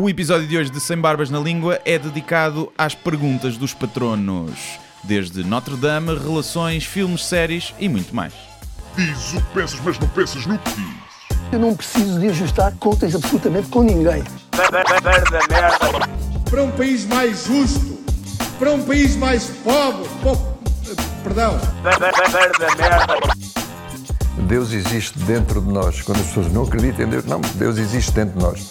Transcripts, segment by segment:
O episódio de hoje de Sem Barbas na Língua é dedicado às perguntas dos patronos, desde Notre Dame, relações, filmes, séries e muito mais. Diz o que pensas, mas não pensas no que dizes. Eu não preciso de ajustar contas absolutamente com ninguém. para um país mais justo, para um país mais pobre, po- perdão, Deus existe dentro de nós. Quando as pessoas não acreditam em Deus, não, Deus existe dentro de nós.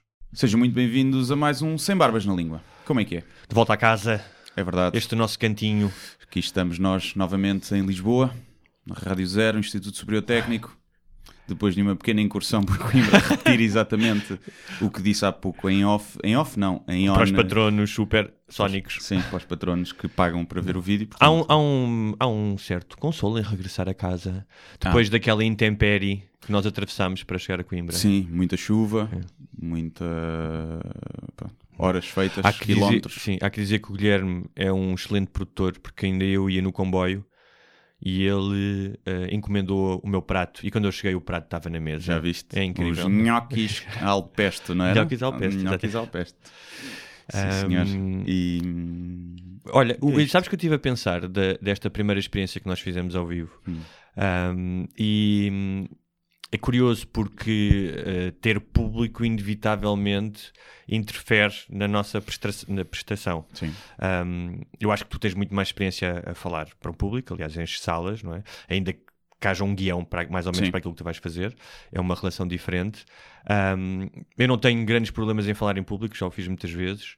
Sejam muito bem-vindos a mais um Sem Barbas na Língua. Como é que é? De volta à casa, É verdade. este nosso cantinho. Aqui estamos nós novamente em Lisboa, na Rádio Zero, Instituto Superior Técnico. Depois de uma pequena incursão por Coimbra, repetir exatamente o que disse há pouco em off. Em off, não, em on. Para os patronos super sónicos. Sim, para os patronos que pagam para ver o vídeo. Há portanto- um, há, um, há um certo consolo em regressar a casa depois daquela intempérie que nós atravessámos para chegar a Coimbra. Sim, muita chuva, muita. pronto, horas feitas, Há que, dizer, quilómetros. sim, há que dizer que o Guilherme é um excelente produtor, porque ainda eu ia no comboio e ele eh, encomendou o meu prato. E quando eu cheguei, o prato estava na mesa. Já viste? É incrível. Os nhoquis al pesto, não é? Nhoquis al pesto, Nhoquis al pesto. Sim, senhor. E. Olha, o- sabes que eu estive a pensar da- desta primeira experiência que nós fizemos ao vivo? Hum. Um, e é curioso porque eh, ter público inevitavelmente interfere na nossa prestra- na prestação. Sim. Um, eu acho que tu tens muito mais experiência a falar para o público, aliás, em salas, não é? Ainda que haja um guião para, mais ou menos Sim. para aquilo que tu vais fazer, é uma relação diferente. Um, eu não tenho grandes problemas em falar em público, já o fiz muitas vezes.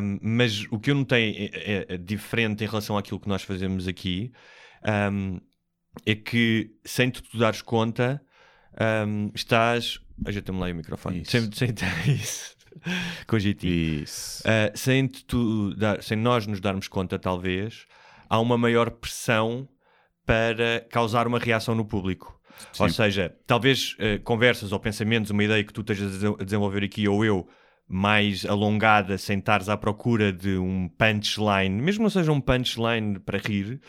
Um, mas o que eu notei é, é- é diferente em relação àquilo que nós fazemos aqui um, é que sem tu te dares conta um, estás. Ajeita-me lá o microfone. Isso. Sem, sem, isso. Com. Isso. Uh, sem, tu dar- sem nós nos darmos conta, talvez, há uma maior pressão para causar uma reação no público. Ou Sim. seja, talvez uh, conversas ou pensamentos, uma ideia que tu estejas a dese- a desenvolver aqui, ou eu, mais alongada, sem estares à procura de um punchline, mesmo não seja um punchline para rir,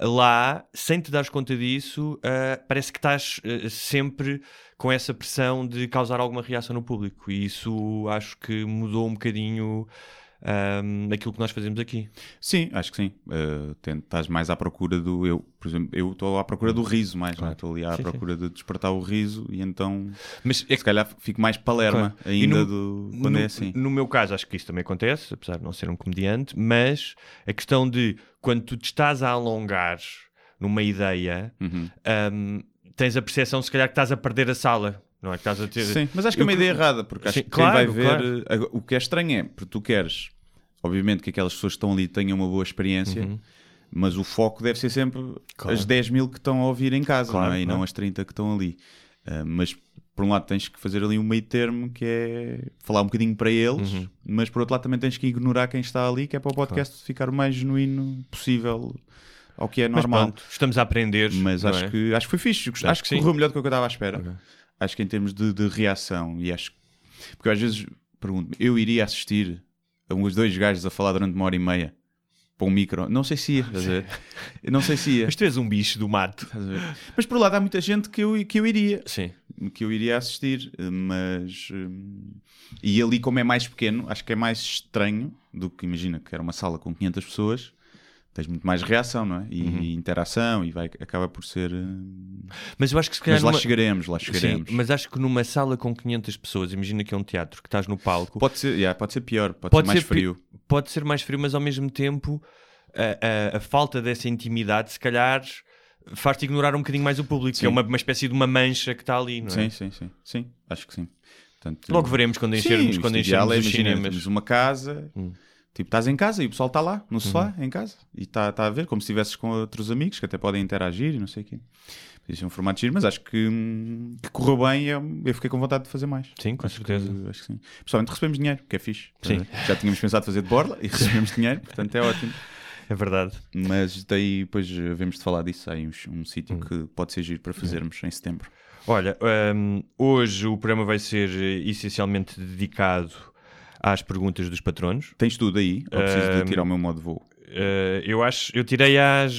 lá, sem te dares conta disso, uh, parece que estás uh, sempre com essa pressão de causar alguma reação no público. E isso acho que mudou um bocadinho um, aquilo que nós fazemos aqui. Sim, acho que sim. Uh, estás mais à procura do. Eu, por exemplo, eu estou à procura do riso mais, é? Estou ali à Sim, procura de despertar o riso e então. Mas é Se calhar fico mais palerma Claro. Ainda no- do, quando no, é assim. No meu caso, acho que isso também acontece, apesar de não ser um comediante, mas a questão de quando tu te estás a alongar numa ideia, Uhum. hum, tens a percepção, se calhar, que estás a perder a sala. Não é que estás a ter. Sim, mas acho que é uma ideia errada, porque acho Sim, que claro, quem vai ver. claro. eh, agora, O que é estranho é, porque tu queres, obviamente, que aquelas pessoas que estão ali tenham uma boa experiência, Uhum. mas o foco deve ser sempre Claro. as 10 mil que estão a ouvir em casa, Claro, não é? e claro. não as 30 que estão ali. Ah, mas por um lado tens que fazer ali um meio termo que é falar um bocadinho para eles, Uhum. mas por outro lado também tens que ignorar quem está ali, que é para o podcast ficar o mais genuíno possível ao que é Mas normal. pronto, estamos a aprender. Mas não acho, é? que, acho que foi fixe. Acho, Acho que que sim. correu melhor do que eu estava à espera. Ok. Acho que em termos de, de reação, e acho porque às vezes pergunto eu iria assistir a uns dois gajos a falar durante uma hora e meia para um micro. Não sei se ia, estás a ver? Eu não sei se ia. Mas tu és um bicho do mato. Mas por lá há muita gente que eu, que eu iria Sim. que eu iria assistir, mas hum, e ali como é mais pequeno, acho que é mais estranho do que imagina que era uma sala com 500 pessoas, tens muito mais reação, não é? E Uhum. interação e vai acaba por ser hum, Mas eu acho que se calhar. mas lá numa- chegaremos, lá Sim, chegaremos. mas acho que numa sala com 500 pessoas, imagina que é um teatro, que estás no palco, Pode ser, yeah, pode ser pior, pode, Pode ser mais ser pi- frio. pode ser mais frio, mas ao mesmo tempo a, a- a falta dessa intimidade, se calhar, faz-te ignorar um bocadinho mais o público, que Sim. é uma, uma espécie de uma mancha que está ali, não é? Sim, sim, sim, sim, acho que sim. Portanto, Logo veremos quando sim, enchermos, isto quando ideal enchermos é, os cinemas. uma casa, Hum. Tipo, estás em casa e o pessoal está lá, no sofá, Uhum. em casa, e está tá a ver, como se estivesses com outros amigos que até podem interagir e não sei o quê. Isso é um formato giro, mas acho que, hum, que correu bem e eu, eu fiquei com vontade de fazer mais. Sim, com acho certeza. Que, acho que sim. Pessoalmente recebemos dinheiro, que é fixe. Sim. Já tínhamos pensado fazer de borla e recebemos dinheiro, portanto é ótimo. É verdade. Mas daí depois havemos de falar disso. Há aí um, um sítio Hum. que pode ser giro para fazermos em setembro. Olha, hum, hoje o programa vai ser eh, essencialmente dedicado às perguntas dos patronos. Tens tudo aí? Ou preciso de tirar o meu modo de voo? Eh, eu acho, eu tirei às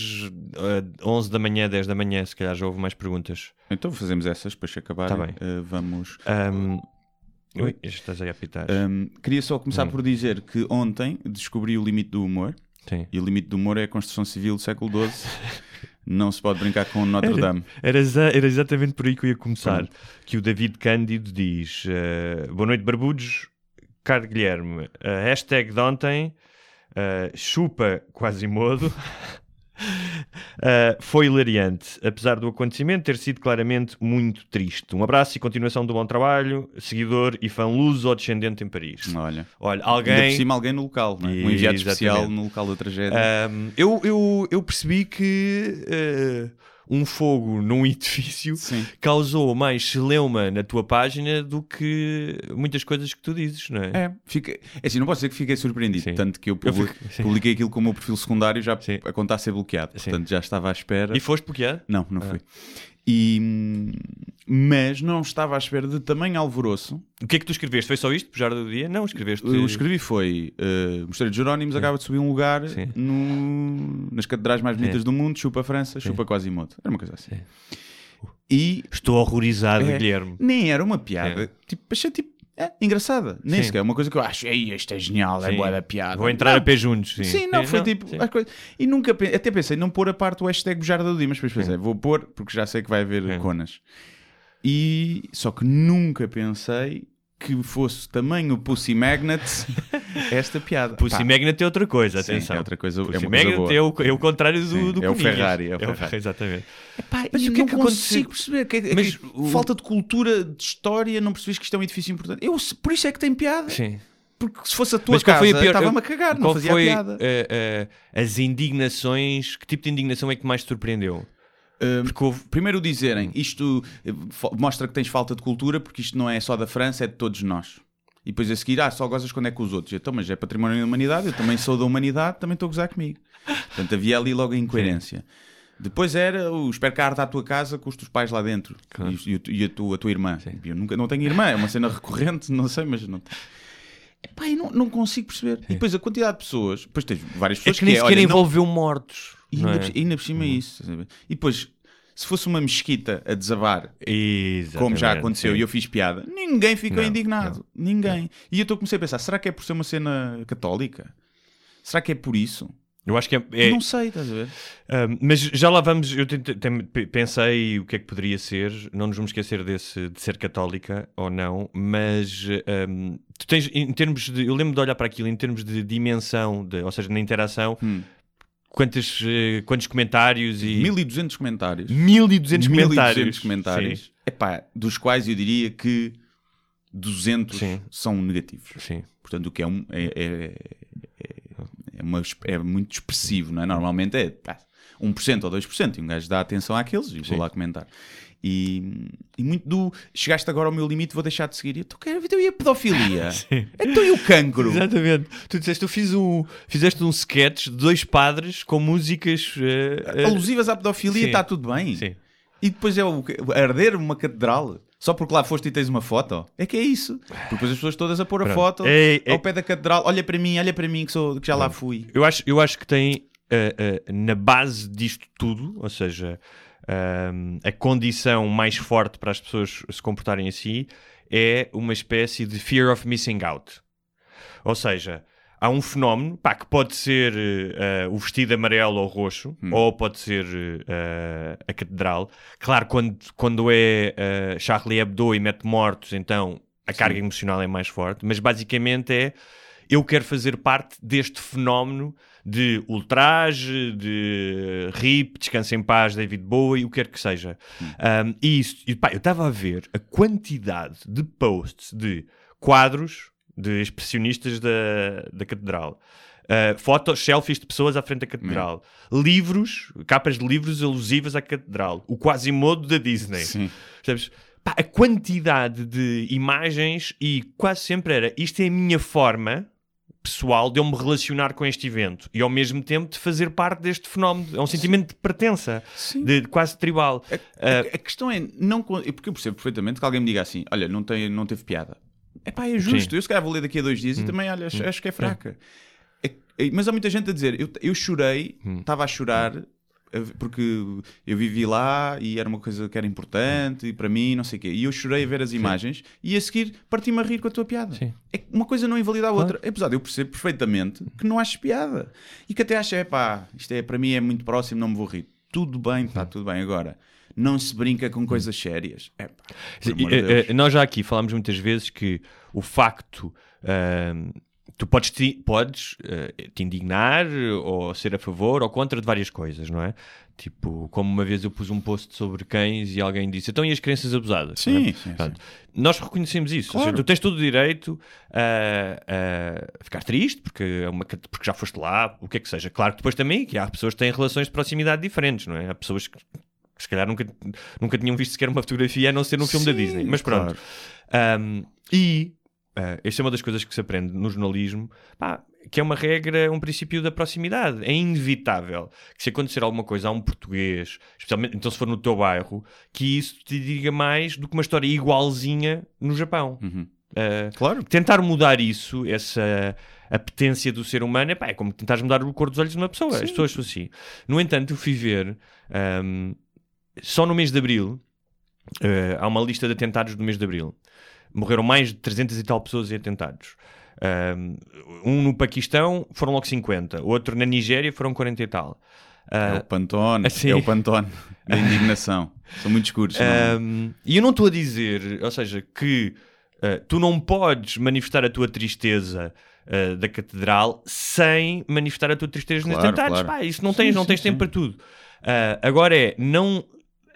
eh, 11 da manhã, 10 da manhã, se calhar já houve mais perguntas. Então fazemos essas, depois se acabar. Tá bem. vamos. Hum, ui, estás aí a apitar. Hum, queria só começar Hum. por dizer que ontem descobri o limite do humor. Sim. E o limite do humor é a construção civil do século XII. Não se pode brincar com Notre Dame. Era, era exatamente por aí que eu ia começar. Pronto. Que o David Cândido diz: eh, Boa noite, barbudos. Caro Guilherme, hashtag de ontem, eh, chupa Quasimodo. Eh, foi hilariante, apesar do acontecimento ter sido claramente muito triste. Um abraço e continuação do bom trabalho, seguidor e fã luso ou descendente em Paris. Olha. Olha, Ainda por alguém. cima alguém no local, não é? um enviado especial no local da tragédia. Um, eu, eu, eu percebi que uh, um fogo num edifício Sim. causou mais celeuma na tua página do que muitas coisas que tu dizes, não é? É, fica... é assim, não posso dizer que fiquei surpreendido, Sim. tanto que eu, Eu publi- fico- sim. publiquei aquilo como o meu perfil secundário já Sim. a contar a ser bloqueado, portanto já estava à espera. E foste bloqueado? Não, não foi. E, mas não estava à espera de tamanho alvoroço. O que é que tu escreveste? Foi só isto? Pujar do dia? Não, escreveste. Eu escrevi foi uh, Mosteiro de Jerónimos acaba de subir um lugar no- nas catedrais mais bonitas do mundo, chupa a França, chupa Quasimodo. Era uma coisa assim. Sim. E Estou horrorizado, É. Guilherme. nem era uma piada, tipo, achei tipo, é, engraçada. Nem Sim. sequer é uma coisa que eu acho, ei, isto é genial, é Sim. boa da piada. Vou entrar Não. a pé juntos. Sim, Sim, não, foi tipo. sim. as coisas- E nunca pe- até pensei não pôr a parte o hashtag bujarda do dia, mas depois pensei, vou pôr porque já sei que vai haver Sim. conas. E só que nunca pensei que fosse tamanho Pussy Magnet esta piada. Pussy Pá, Magnet é outra coisa, sim, atenção. é outra coisa, Pussy é uma coisa Magnet boa. é o, é o contrário do, Sim, do é o. Ferrari, é o Ferrari. Exatamente. Pá, Mas o que é não que consigo aconteceu? perceber que, é- Mas que o- falta de cultura de história, não percebes que isto é um edifício importante. Eu, por isso é que tem piada. Sim. Porque se fosse a tua Mas casa, foi a pior? estava-me a cagar, não fazia foi piada. eh, eh, as indignações? Que tipo de indignação é que mais te surpreendeu? Porque houve. Primeiro dizerem, isto eh, mostra que tens falta de cultura porque isto não é só da França, é de todos nós. E depois a seguir, ah, só gozas quando é com os outros. Então, mas é património da humanidade, eu também sou da humanidade, também estou a gozar comigo. Portanto, havia ali logo a incoerência. Depois era o espero que a tua casa com os teus pais lá dentro Claro. e, e a, tua, a tua irmã. Eu nunca, não tenho irmã, é uma cena recorrente, não sei, mas não. Epá, eu não, não consigo perceber. E depois a quantidade de pessoas, depois tens várias É pessoas que nem é, sequer olha, não- envolveu mortos. E não ainda, é? por- ainda por cima isso. estás a ver? E depois, se fosse uma mesquita a desabar, Exatamente, como já aconteceu, sim. e eu fiz piada, ninguém ficou Não, indignado. Ninguém. E eu estou comecei a pensar, será que é por ser uma cena católica? Será que é por isso? Eu acho que é. é- Não sei, estás a ver? Mas já lá vamos, eu tente- pensei o que é que poderia ser, não nos vamos esquecer desse, de ser católica ou não, mas um, tu tens, em termos de, eu lembro de olhar para aquilo, em termos de dimensão, de- ou seja, na interação, Hum. Quantos, eh, quantos comentários e... 1200 comentários. 1200 1200 comentários. comentários. Sim, Epá, dos quais eu diria que 200 Sim. são negativos. sim. Portanto, o que é, um, é, é, é, é uma- é muito expressivo, não é? Normalmente é pá, 1% ou 2%, e um gajo dá atenção àqueles e vou lá comentar. E, e muito do chegaste agora ao meu limite, vou deixar de seguir. Eu, "Então, e a pedofilia? Então e o cancro? Exatamente. Tu disseste, eu fiz um, fizeste um sketch de dois padres com músicas... eh, eh, Alusivas à pedofilia, está tudo bem. Sim. E depois é o, arder uma catedral. Só porque lá foste e tens uma foto. É que é isso. Porque depois as pessoas todas a pôr a Pronto. foto É- é- ao pé da catedral. Olha para mim, olha para mim que, sou, que já lá fui. Eu acho, eu acho que tem eh, na base disto tudo, ou seja, a condição mais forte para as pessoas se comportarem assim é uma espécie de fear of missing out. Ou seja, há um fenómeno pá, que pode ser eh, o vestido amarelo ou roxo, ou pode ser eh, a catedral. Claro, quando, quando é eh, Charlie Hebdo e mete mortos, então a carga emocional é mais forte, mas basicamente é eu quero fazer parte deste fenómeno de ultraje, de RIP, Descansa em Paz, David Bowie, o que quer que seja. Um, e isso, e, pá, eu estava a ver a quantidade de posts de quadros de expressionistas da, da catedral. Uh, fotos, selfies de pessoas à frente da catedral. Livros, capas de livros alusivas à catedral. O Quasimodo da Disney. Sim. Percebes? Pá, a quantidade de imagens e quase sempre era isto é a minha forma pessoal de eu me relacionar com este evento e ao mesmo tempo de fazer parte deste fenómeno. É um sentimento de pertença, de, de quase tribal. A, a questão é, não, porque eu percebo perfeitamente que alguém me diga assim: olha, não, tem, não teve piada. É pá, é justo. Sim. Eu se calhar vou ler daqui a dois dias e também, olha, acho, acho que é fraca. É- mas há muita gente a dizer: eu, eu chorei, estava a chorar. Eh, Porque eu vivi lá e era uma coisa que era importante e para mim, não sei o quê. E eu chorei a ver as imagens e a seguir parti-me a rir com a tua piada. Sim. É que uma coisa não invalida a outra. Apesar de eu percebo perfeitamente que não achas piada. E que até achas, é pá, isto é, para mim é muito próximo, não me vou rir. Tudo bem, está tudo bem. Agora, não se brinca com coisas sérias. É pá, de Eh, eh, nós já aqui falámos muitas vezes que o facto. ahm, tu podes, te, podes eh, te indignar ou ser a favor ou contra de várias coisas, não é? Tipo, como uma vez eu pus um post sobre cães e alguém disse então e as crianças abusadas? Sim, é? sim, sim. Portanto, Nós reconhecemos isso. Ou seja, Claro. tu tens todo o direito a, a ficar triste porque, é uma, porque já foste lá, o que é que seja. Claro que depois também que há pessoas que têm relações de proximidade diferentes, não é? Há pessoas que se calhar nunca, nunca tinham visto sequer uma fotografia a não ser num filme da Sim, Disney. Mas pronto. Um, e uh, esta é uma das coisas que se aprende no jornalismo, pá, que é uma regra, um princípio da proximidade. É inevitável que se acontecer alguma coisa a um português, especialmente então se for no teu bairro, que isso te diga mais do que uma história igualzinha no Japão. Uh, Claro. tentar mudar isso, essa apetência do ser humano, epá, é como tentares mudar o cor dos olhos de uma pessoa. As pessoas são assim. No entanto, eu fui ver um, só no mês de abril. uh, há uma lista de atentados do mês de abril. Morreram mais de 300 e tal pessoas em atentados. Um, no Paquistão foram logo 50, outro na Nigéria foram 40 e tal. É Uh, o Pantone, sim. é o Pantone da indignação. São muito escuros. não é? Um, e eu não estou a dizer, ou seja, que uh, tu não podes manifestar a tua tristeza uh, da catedral sem manifestar a tua tristeza nos Claro, atentados. claro. Pá, isso não Sim, tens, não sim, tens tempo sim. para tudo. Agora é não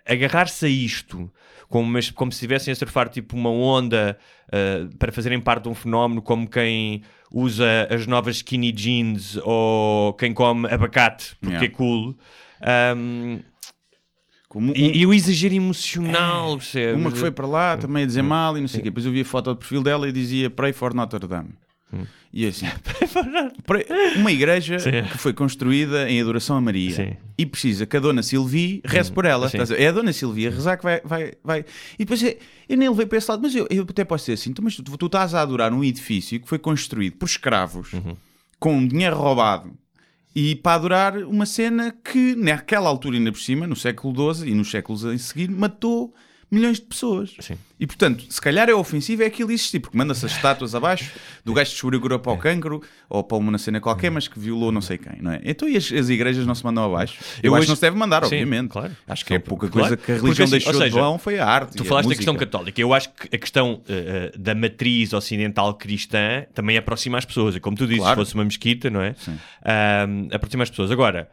agarrar-se a isto como, como se estivessem a surfar tipo uma onda uh, para fazerem parte de um fenómeno como quem usa as novas skinny jeans ou quem come abacate porque Yeah. é cool. Um, Como um- e, e o exagero emocional, percebes? Uma que foi para lá também a dizer mal e não sei o quê. Depois eu vi a foto de perfil dela e dizia Pray for Notre Dame. E assim, uma igreja Sim. que foi construída em adoração a Maria Sim. e precisa que a Dona Silvia reze por ela. A? É a Dona Silvia rezar que vai. vai, vai. E depois é- eu nem levei para esse lado, mas eu, eu até posso dizer assim: tu, mas tu, tu estás a adorar um edifício que foi construído por escravos com dinheiro roubado e para adorar uma cena que naquela altura ainda por cima, no século XII e nos séculos a seguir, matou milhões de pessoas. Sim. E portanto, se calhar é ofensivo é aquilo existir, porque manda-se as estátuas abaixo do gajo que descobriu para o cancro ou para uma cena qualquer, mas que violou não sei quem, não é? Então e as, as igrejas não se mandam abaixo? Eu, Eu acho hoje- que não se deve mandar, Sim, obviamente. claro. Acho que é pouca claro. coisa que a Porque religião assim, deixou ou de seja, vão foi a arte. Tu falaste da questão católica. Eu acho que a questão eh, da matriz ocidental cristã também aproxima as pessoas. E como tu dizes, Claro. se fosse uma mesquita, não é? Ahm, aproxima as pessoas. Agora,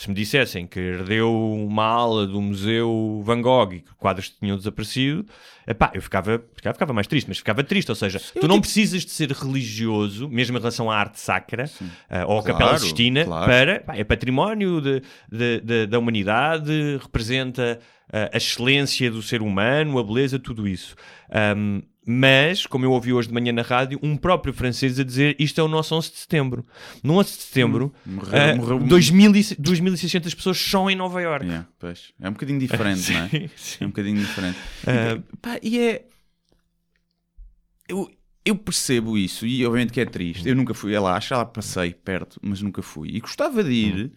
se me dissessem que herdeu uma ala do Museu Van Gogh e que quadros tinham desaparecido, epá, eu ficava, ficava, ficava mais triste, mas ficava triste. Ou seja, tu não precisas de ser religioso, mesmo em relação à arte sacra ah, ou à Claro, Capela Sistina, claro. para pá, é património de- de- de- da humanidade, representa ah, a excelência do ser humano, a beleza, tudo isso. Ahm, mas, como eu ouvi hoje de manhã na rádio, um próprio francês a dizer isto é o nosso 11 de setembro. No 11 de setembro, Morreram- ah, morreu- 2000 e- 2.600 pessoas só em Nova Iorque. Yeah. É um bocadinho diferente, não é? É um bocadinho diferente. Ah, E, pá, e é. Eu, eu percebo isso e obviamente que é triste. Eu nunca fui a lá, já lá passei perto, mas nunca fui. E gostava de ir,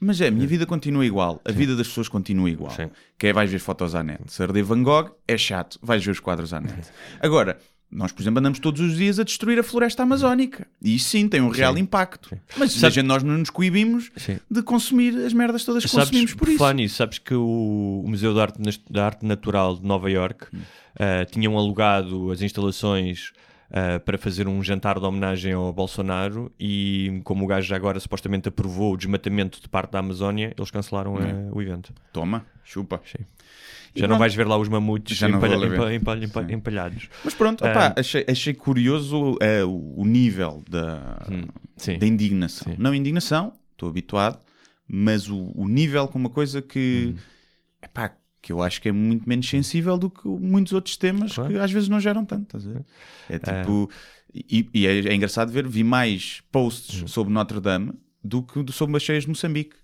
mas é, a minha vida continua igual. A vida das pessoas continua igual. Sim. Que é vais ver fotos à net. Se arder Van Gogh é chato, vais ver os quadros à net. Agora. Nós, por exemplo, andamos todos os dias a destruir a floresta amazónica. E isso sim tem um real impacto. Mas Sabe- a gente, nós não nos coibimos Sim. de consumir as merdas todas que Sabes, consumimos por por isso. nisso, sabes que o, Museu da Arte, da Arte Natural de Nova York Hum. ah, tinham alugado as instalações ah, para fazer um jantar de homenagem ao Bolsonaro e como o gajo já agora supostamente aprovou o desmatamento de parte da Amazónia, eles cancelaram ah, o evento. Toma, chupa. Sim. Já não vais ver lá os mamutes empalha- empalha- empa- Sim. empalhados. Mas pronto, Ah. opá, achei, achei curioso eh, o o nível da, Hum, sim. da indignação. Sim. Não indignação, estou habituado, mas o, o nível com uma coisa que, Hum. epá, que eu acho que é muito menos sensível do que muitos outros temas Claro. que às vezes não geram tanto. Ver? É tipo. E, e é, é engraçado ver, vi mais posts Hum. sobre Notre Dame do que sobre as cheias de Moçambique.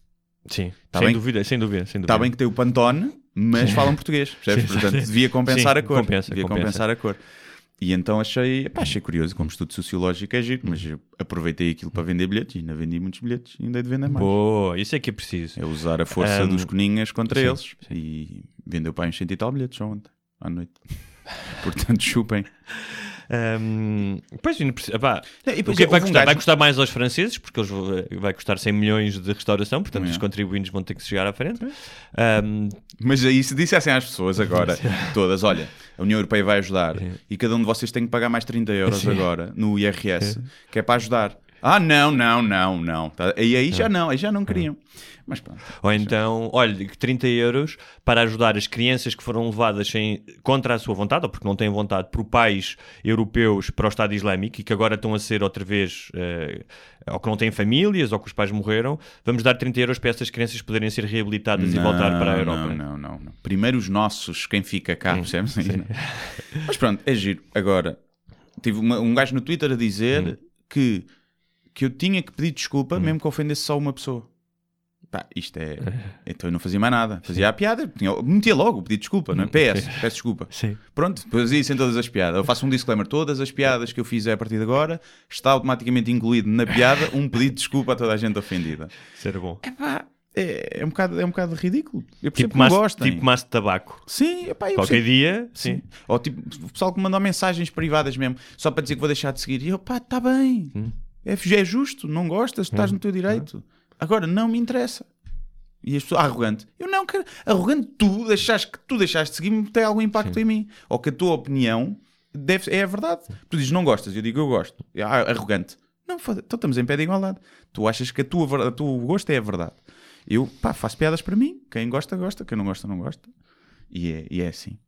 Sim, Tá sem bem? dúvida, sem dúvida, sem dúvida. Está bem que tem o Pantone, mas falam português. percebes? Portanto, devia compensar Sim, a cor. compensa, devia compensa. compensar a cor. E então achei, epá, achei curioso, como estudo sociológico é giro, mas aproveitei aquilo para vender bilhetes e ainda vendi muitos bilhetes e ainda hei de vender mais. Boa, isso é que é preciso. É usar a força Ahm, dos coninhas contra sim, eles. E vendeu para uns cento e tal bilhetes ontem, à noite. Portanto, chupem. Ahm, pois, não precisa- pá, e o que é que vai um custar? gajo- Vai custar mais aos franceses, porque eles vão- vai custar 100 milhões de restauração, portanto É. os contribuintes vão ter que chegar à frente. Ahm, Mas aí se dissessem às pessoas agora, todas, olha, a União Europeia vai ajudar e cada um de vocês tem que pagar mais 30 euros Sim. agora no IRS, que é para ajudar. Ah, não, não, não, não. Tá? E aí já não, aí já não queriam. Mas pronto. Ou então, olha, que 30 euros para ajudar as crianças que foram levadas sem, contra a sua vontade, ou porque não têm vontade, por pais europeus para o Estado Islâmico e que agora estão a ser outra vez, eh, ou que não têm famílias, ou que os pais morreram, vamos dar 30 euros para essas crianças poderem ser reabilitadas e voltar para a Europa. Não, não, não, não. Primeiro os nossos, quem fica cá, percebes? Mas pronto, é giro. Agora, tive uma- um gajo no Twitter a dizer que, que eu tinha que pedir desculpa mesmo que ofendesse só uma pessoa. Pá, isto é. Então eu não fazia mais nada. Fazia a piada, tinha, metia logo o pedido de desculpa, não é? PS, peço desculpa. Sim. Pronto, depois isso em todas as piadas. Eu faço um disclaimer: todas as piadas que eu fizer a partir de agora está automaticamente incluído na piada um pedido de desculpa a toda a gente ofendida. Era bom. Epá, é, é, um bocado, é um bocado ridículo. Eu percebo Tipo que gostem. tipo maço de tabaco. Sim, epá, Qualquer percebo. dia, sim. Ou tipo, o pessoal que mandou mensagens privadas mesmo, só para dizer que vou deixar de seguir. E eu, pá, está bem. Hum. É, é justo, não gostas, estás no teu direito. Agora, não me interessa. E as pessoas, arrogante. Eu não quero. Arrogante, tu deixaste que tu deixaste de seguir-me tem algum impacto em mim. Ou que a tua opinião deve, é a verdade. Tu dizes não gostas, eu digo eu gosto. Ah, arrogante. Não, foda então estamos em pé de igualdade. Tu achas que a tua, a tua gosto é a verdade. Eu, pá, faço piadas para mim. Quem gosta, gosta. Quem não gosta, não gosta. E é, e é assim.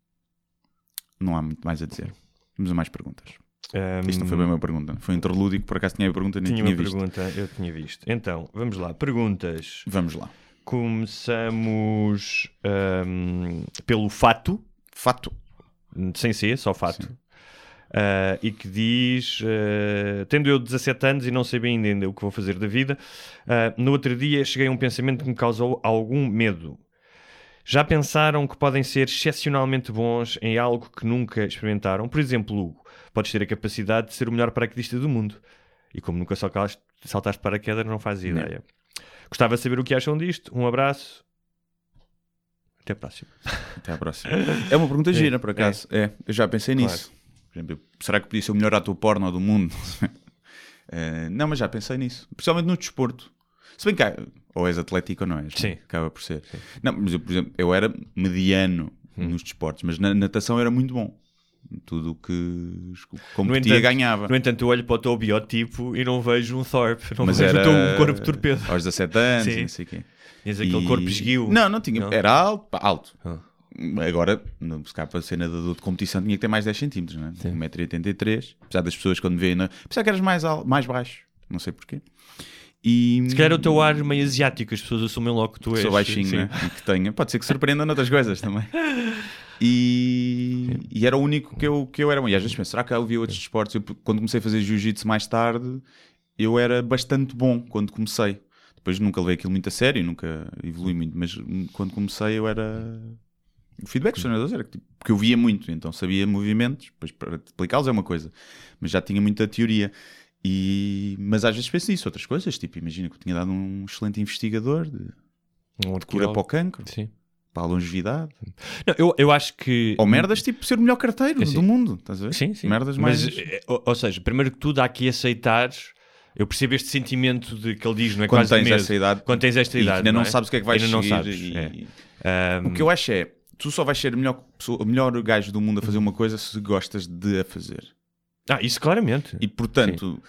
Não há muito mais a dizer. Vamos a mais perguntas. Ahm, Isto não foi bem uma pergunta. Foi um interlúdio que por acaso tinha a pergunta nem tinha tinha, uma visto. pergunta, eu tinha visto. Então, vamos lá. Perguntas. Vamos lá. Começamos ahm, pelo fato, Fato. sem ser, só fato. Ah, e que diz: ah, Tendo eu 17 anos e não sei bem ainda o que vou fazer da vida, ah, no outro dia cheguei a um pensamento que me causou algum medo. Já pensaram que podem ser excepcionalmente bons em algo que nunca experimentaram? Por exemplo, Hugo, podes ter a capacidade de ser o melhor paraquedista do mundo. E como nunca saltaste, saltaste paraquedas, não fazes ideia. Gostava de saber o que acham disto. Um abraço. Até a próxima. Até à próxima. É uma pergunta gira, por acaso. É. eu já pensei Claro. nisso. Por exemplo, será que podia ser o melhor ator porno do mundo? Eh, não, mas já pensei nisso. Principalmente no desporto. Se bem que ou és atlético ou não és. Sim. né? Acaba por ser. Não, mas eu, por exemplo, eu era mediano Hum. nos desportos, mas na natação era muito bom. Tudo o que competia entanto- ganhava. No entanto, eu olho para o teu biotipo e não vejo um Thorpe. Não mas vejo era o teu corpo torpedo. aos 17 anos Sim. não sei o quê. Tens aquele E- corpo esguio. Não, não tinha. Não? Era alto, alto. Ah. Agora, no- se cá para ser nadador de competição, tinha que ter mais 10 centímetros, né? 1,83m. Apesar das pessoas quando veem, na... pensava que eras mais, al... mais baixo. Não sei porquê. E Se calhar o teu ar meio asiático, as pessoas assumem logo que tu és. sou baixinho, né? E que tenha. Pode ser que surpreenda noutras coisas também. E, e era o único que eu, que eu era. E às vezes penso, será que havia outros desportos? Eu, quando comecei a fazer jiu-jitsu mais tarde, eu era bastante bom quando comecei. Depois nunca levei aquilo muito a sério, nunca evolui muito, mas quando comecei eu era. O feedback dos treinadores era que, tipo, porque eu via muito, então sabia movimentos, depois para aplicá-los é uma coisa, mas já tinha muita teoria. E... Mas às vezes penso nisso, outras coisas, tipo, imagina que eu tinha dado um excelente investigador de, Um de cura para o cancro, Sim. para a longevidade. Não, eu, eu acho que. Ou merdas tipo ser o melhor carteiro Sim. do mundo, estás a ver? Sim, sim. Merdas mais. Mas, eh, ou, ou seja, primeiro que tudo, há que aceitar. Eu percebo este sentimento de que ele diz, não é quando quase tens medo. essa idade Quando tens esta idade. ainda não, é? sabes o que é que vais Ainda não seguir. sabes. e- é. O que eu acho é, tu só vais ser a melhor, o melhor gajo do mundo a fazer uma coisa se gostas de a fazer. Ah, isso claramente. E portanto,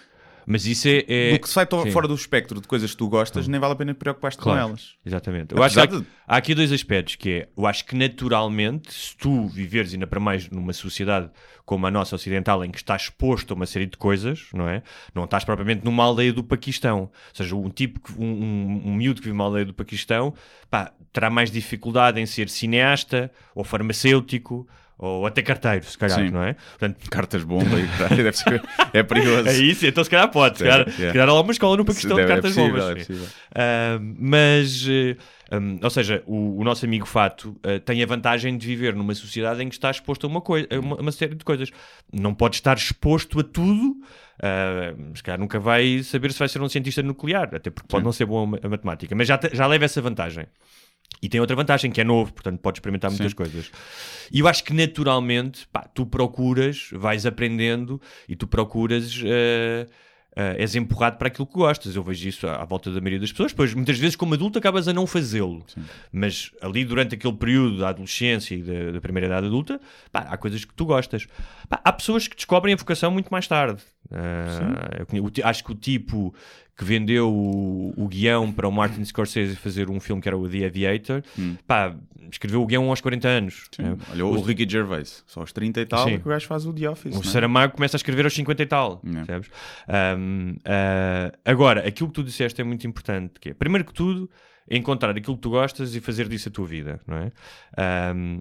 Mas isso é. é... do que sai sim. fora do espectro de coisas que tu gostas, nem vale a pena preocupar-te com Claro. elas. Exatamente. Eu acho que há, há aqui dois aspectos, que é, eu acho que naturalmente, se tu viveres ainda para mais numa sociedade como a nossa ocidental, em que estás exposto a uma série de coisas, não é? Não estás propriamente numa aldeia do Paquistão. Ou seja, um tipo, um, um, um miúdo que vive numa aldeia do Paquistão, pá, terá mais dificuldade em ser cineasta, ou farmacêutico, ou até carteiro, se calhar, Sim. não é? Portanto, Cartas bomba e deve ser. É perigoso. é isso, então se calhar pode. Se calhar, É, se é. calhar há escola no Paquistão de Deve- é cartas possível, bombas. é. Ah, mas, eh, hum, ou seja, o, o nosso amigo Fato ah, tem a vantagem de viver numa sociedade em que está exposto a uma, coi- a uma, uma série de coisas. Não pode estar exposto a tudo. ah, se calhar nunca vai saber se vai ser um cientista nuclear, até porque pode não ser bom a, ma- a matemática, mas já, já leva essa vantagem. E tem outra vantagem que é novo, portanto pode experimentar muitas Sim. coisas. E eu acho que naturalmente pá, tu procuras, vais aprendendo e tu procuras. eh, eh, és empurrado para aquilo que gostas. Eu vejo isso à, à volta da maioria das pessoas. Pois muitas vezes, como adulto, acabas a não fazê-lo. Mas ali durante aquele período da adolescência e da, da primeira idade adulta, pá, há coisas que tu gostas. Pá, há pessoas que descobrem a vocação muito mais tarde. Ah, eu acho que o tipo que vendeu o, o guião para o Martin Scorsese fazer um filme que era o The Aviator, pá, escreveu o guião aos 40 anos. Sim. É. Olha, o Ricky Gervais, só aos 30 e tal, Sim. é que o gajo faz o The Office. O é? Saramago começa a escrever aos 50 e tal, É. percebes? Ahm, ah, agora, aquilo que tu disseste é muito importante, que é, primeiro que tudo, encontrar aquilo que tu gostas e fazer disso a tua vida, não é? Ahm,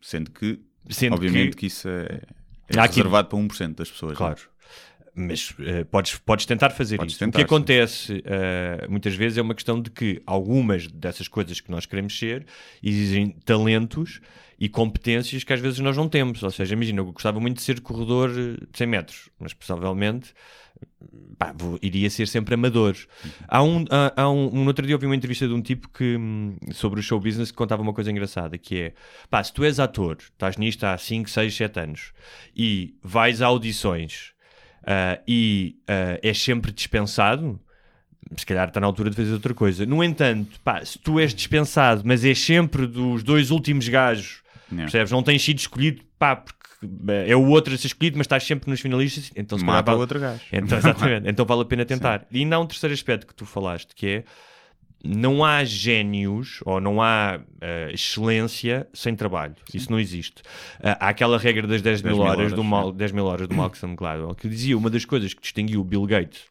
Sendo que, sendo obviamente, que, que, isso é, é reservado para 1% das pessoas. não é? claro, mas eh, podes, podes tentar fazer Podes isso. tentar, o que acontece eh, muitas vezes é uma questão de que algumas dessas coisas que nós queremos ser exigem talentos e competências que às vezes nós não temos. Ou seja, imagina, eu gostava muito de ser corredor de 100 metros, mas possivelmente pá, vou- iria ser sempre amador. Há um, há, há um, um outro dia ouvi uma entrevista de um tipo que hum, sobre o show business que contava uma coisa engraçada, que é pá, se tu és ator, estás nisto há 5, 6, 7 anos e vais a audições ah, e ah, és sempre dispensado, se calhar está na altura de fazer outra coisa. No entanto, pá, se tu és dispensado, mas és sempre dos dois últimos gajos, Yeah. percebes? Não tens sido escolhido, pá, porque eh, é o outro a ser escolhido, mas estás sempre nos finalistas, então se calhar Mata o vale- outro gajo. então, exatamente. então vale a pena tentar. E ainda há um terceiro aspecto que tu falaste, que é não há génios ou não há eh, excelência sem trabalho. Isso não existe. Ah, há aquela regra das 10 mil 10 mil horas, horas, do Mal, 10 mil horas do Malcolm Gladwell que dizia uma das coisas que distinguiu o Bill Gates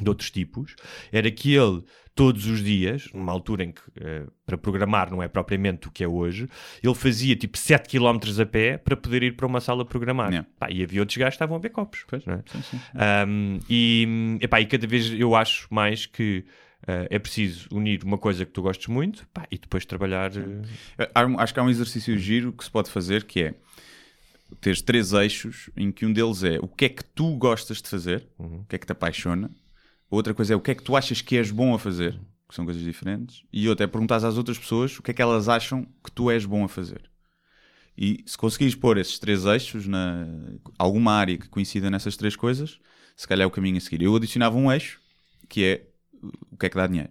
de outros tipos era que ele todos os dias, numa altura em que eh, para programar não é propriamente o que é hoje, ele fazia tipo 7 km a pé para poder ir para uma sala programar. Yeah. Pá, e havia outros gajos que estavam a ver copos. não é? Um, e, epá, e cada vez eu acho mais que uh, é preciso unir uma coisa que tu gostes muito pá, e depois trabalhar. uh, Acho que há um exercício giro que se pode fazer que é teres três eixos em que um deles é o que é que tu gostas de fazer, o que é que te apaixona, outra coisa é o que é que tu achas que és bom a fazer, que são coisas diferentes, e outra é perguntar às outras pessoas o que é que elas acham que tu és bom a fazer. E se conseguires pôr esses três eixos na alguma área que coincida nessas três coisas, se calhar é o caminho a seguir. Eu adicionava um eixo que é o que é que dá dinheiro.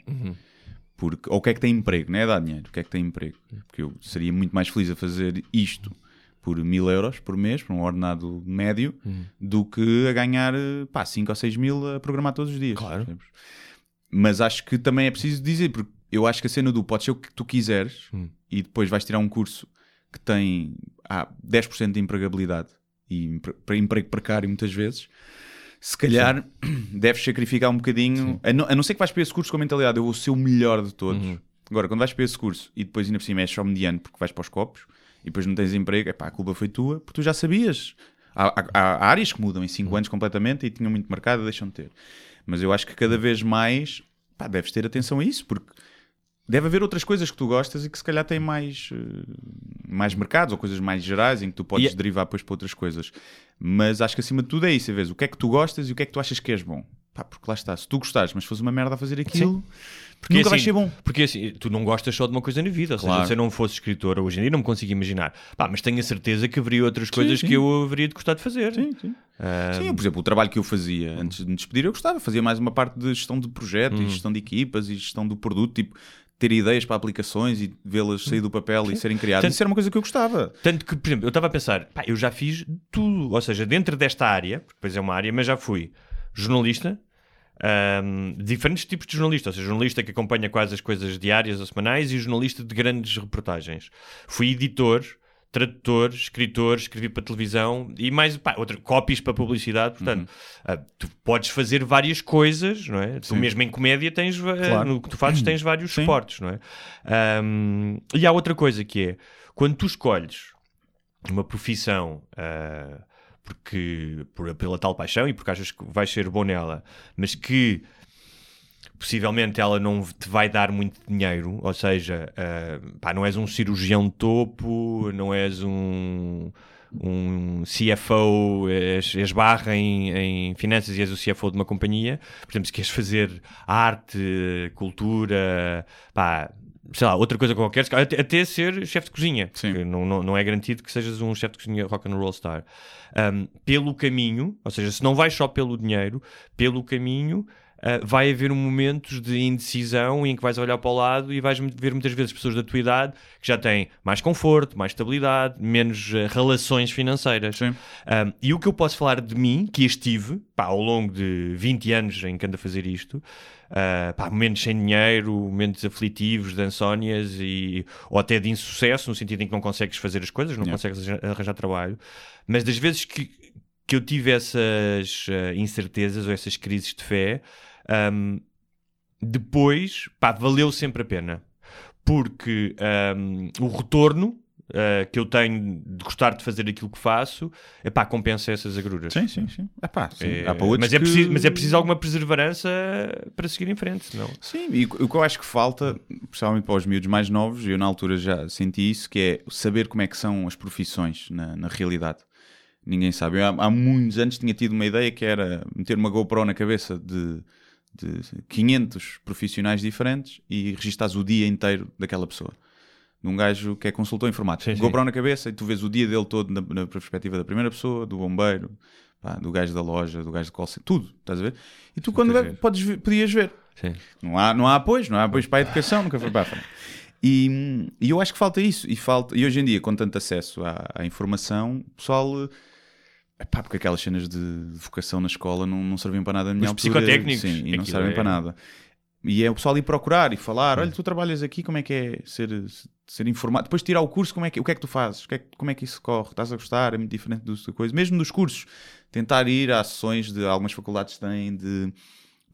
Porque, ou o que é que tem emprego, não é dar dinheiro, o que é que tem emprego. Porque eu seria muito mais feliz a fazer isto por mil euros por mês, por um ordenado médio, do que a ganhar pá, 5 ou 6 mil a programar todos os dias. Claro. percebes? Mas acho que também é preciso dizer, porque eu acho que a cena do pode ser o que tu quiseres e depois vais tirar um curso que tem ah, 10% de empregabilidade e empre- para emprego precário muitas vezes. Se calhar deves sacrificar um bocadinho, a não, a não ser que vais para esse curso com a mentalidade, eu vou ser o melhor de todos. Agora, quando vais para esse curso e depois ainda por cima és só mediano porque vais para os copos e depois não tens emprego, epá, a culpa foi tua, porque tu já sabias. Há, há- há áreas que mudam em 5 anos completamente e tinham muito mercado, deixam de ter. Mas eu acho que cada vez mais pá, deves ter atenção a isso, porque deve haver outras coisas que tu gostas e que se calhar têm mais, eh, mais mercados ou coisas mais gerais em que tu podes E- derivar depois para outras coisas. Mas acho que acima de tudo é isso, é ver o que é que tu gostas e o que é que tu achas que és bom. Pá, porque lá está, se tu gostares, mas fores uma merda a fazer aquilo, Porque nunca assim- ser bom. Porque assim, tu não gostas só de uma coisa na vida. Ou seja, Claro. se eu não fosse escritor hoje em dia, não me consigo imaginar. Pá, mas tenho a certeza que haveria outras coisas sim. que eu haveria de gostar de fazer. Sim, sim. Ah, Sim, por exemplo, o trabalho que eu fazia antes de me despedir, eu gostava. Fazia mais uma parte de gestão de projeto e gestão de equipas e gestão do produto. Tipo, ter ideias para aplicações e vê-las sair do papel e serem criadas. Tanto- Isso era uma coisa que eu gostava. Tanto que, por exemplo, eu estava a pensar, pá, eu já fiz tudo, ou seja, dentro desta área, porque depois é uma área, mas já fui jornalista, ahm, diferentes tipos de jornalista, ou seja, jornalista que acompanha quase as coisas diárias ou semanais e jornalista de grandes reportagens. Fui editor, tradutor, escritor, escrevi para televisão e mais, pá, outra, copies para publicidade, portanto, ah, tu podes fazer várias coisas, não é? Tu mesmo em comédia tens, va- Claro. no que tu fazes tens vários Sim. suportes, não é? Ahm, e há outra coisa que é, quando tu escolhes uma profissão ah, porque por- pela tal paixão e porque achas que vais ser bom nela, mas que possivelmente ela não te vai dar muito dinheiro, ou seja, ah, pá, não és um cirurgião de topo, não és um um CFO, és, és barra em, em finanças e és o CFO de uma companhia, por exemplo, se queres fazer arte, cultura, pá, sei lá, outra coisa qualquer, até, até ser chefe de cozinha, não, não, não é garantido que sejas um chefe de cozinha rock and roll star. Um, pelo caminho, ou seja, se não vais só pelo dinheiro, pelo caminho uh, vai haver momentos de indecisão em que vais olhar para o lado e vais ver muitas vezes pessoas da tua idade que já têm mais conforto, mais estabilidade, menos uh, relações financeiras. Sim. Um, e o que eu posso falar de mim, que estive pá, ao longo de 20 anos em que ando a fazer isto, uh, pá, momentos sem dinheiro, momentos aflitivos, de insónias e, ou até de insucesso, no sentido em que não consegues fazer as coisas, não Yeah. consegues arranjar- trabalho, mas das vezes que, que eu tive essas incertezas ou essas crises de fé, um, depois, pá, valeu sempre a pena. Porque um, o retorno uh, que eu tenho de gostar de fazer aquilo que faço, epá, compensa essas agruras. Sim, sim, sim. Epá, sim. É, mas, é que- preciso, mas é preciso alguma perseverança para seguir em frente, senão... Sim, e o que eu acho que falta, principalmente para os miúdos mais novos, eu na altura já senti isso, que é saber como é que são as profissões na, na realidade. Ninguém sabe. Eu, há, há muitos anos tinha tido uma ideia que era meter uma GoPro na cabeça de, de 500 profissionais diferentes e registares o dia inteiro daquela pessoa. De um gajo que é consultor informático. Sim, sim. GoPro na cabeça e tu vês o dia dele todo na, na perspectiva da primeira pessoa, do bombeiro, pá, do gajo da loja, do gajo de call center, tudo, estás a ver? E tu quando é. podes ver- podias ver. Sim. Não há, não há apoio, não há apoio para a educação, nunca foi para a frente. E, e eu acho que falta isso. E, falta, e hoje em dia, com tanto acesso à, à informação, o pessoal. Epá, porque aquelas cenas de vocação na escola não, não serviam para nada na minha Os altura. psicotécnicos, Sim, e não servem é- para nada. E é o pessoal ir procurar e falar: olha, tu trabalhas aqui, como é que é ser, ser informado? Depois de tirar o curso, como é que, o que é que tu fazes? Que é como é que isso corre? Estás a gostar? É muito diferente da coisa. Mesmo dos cursos, tentar ir às sessões de algumas faculdades têm de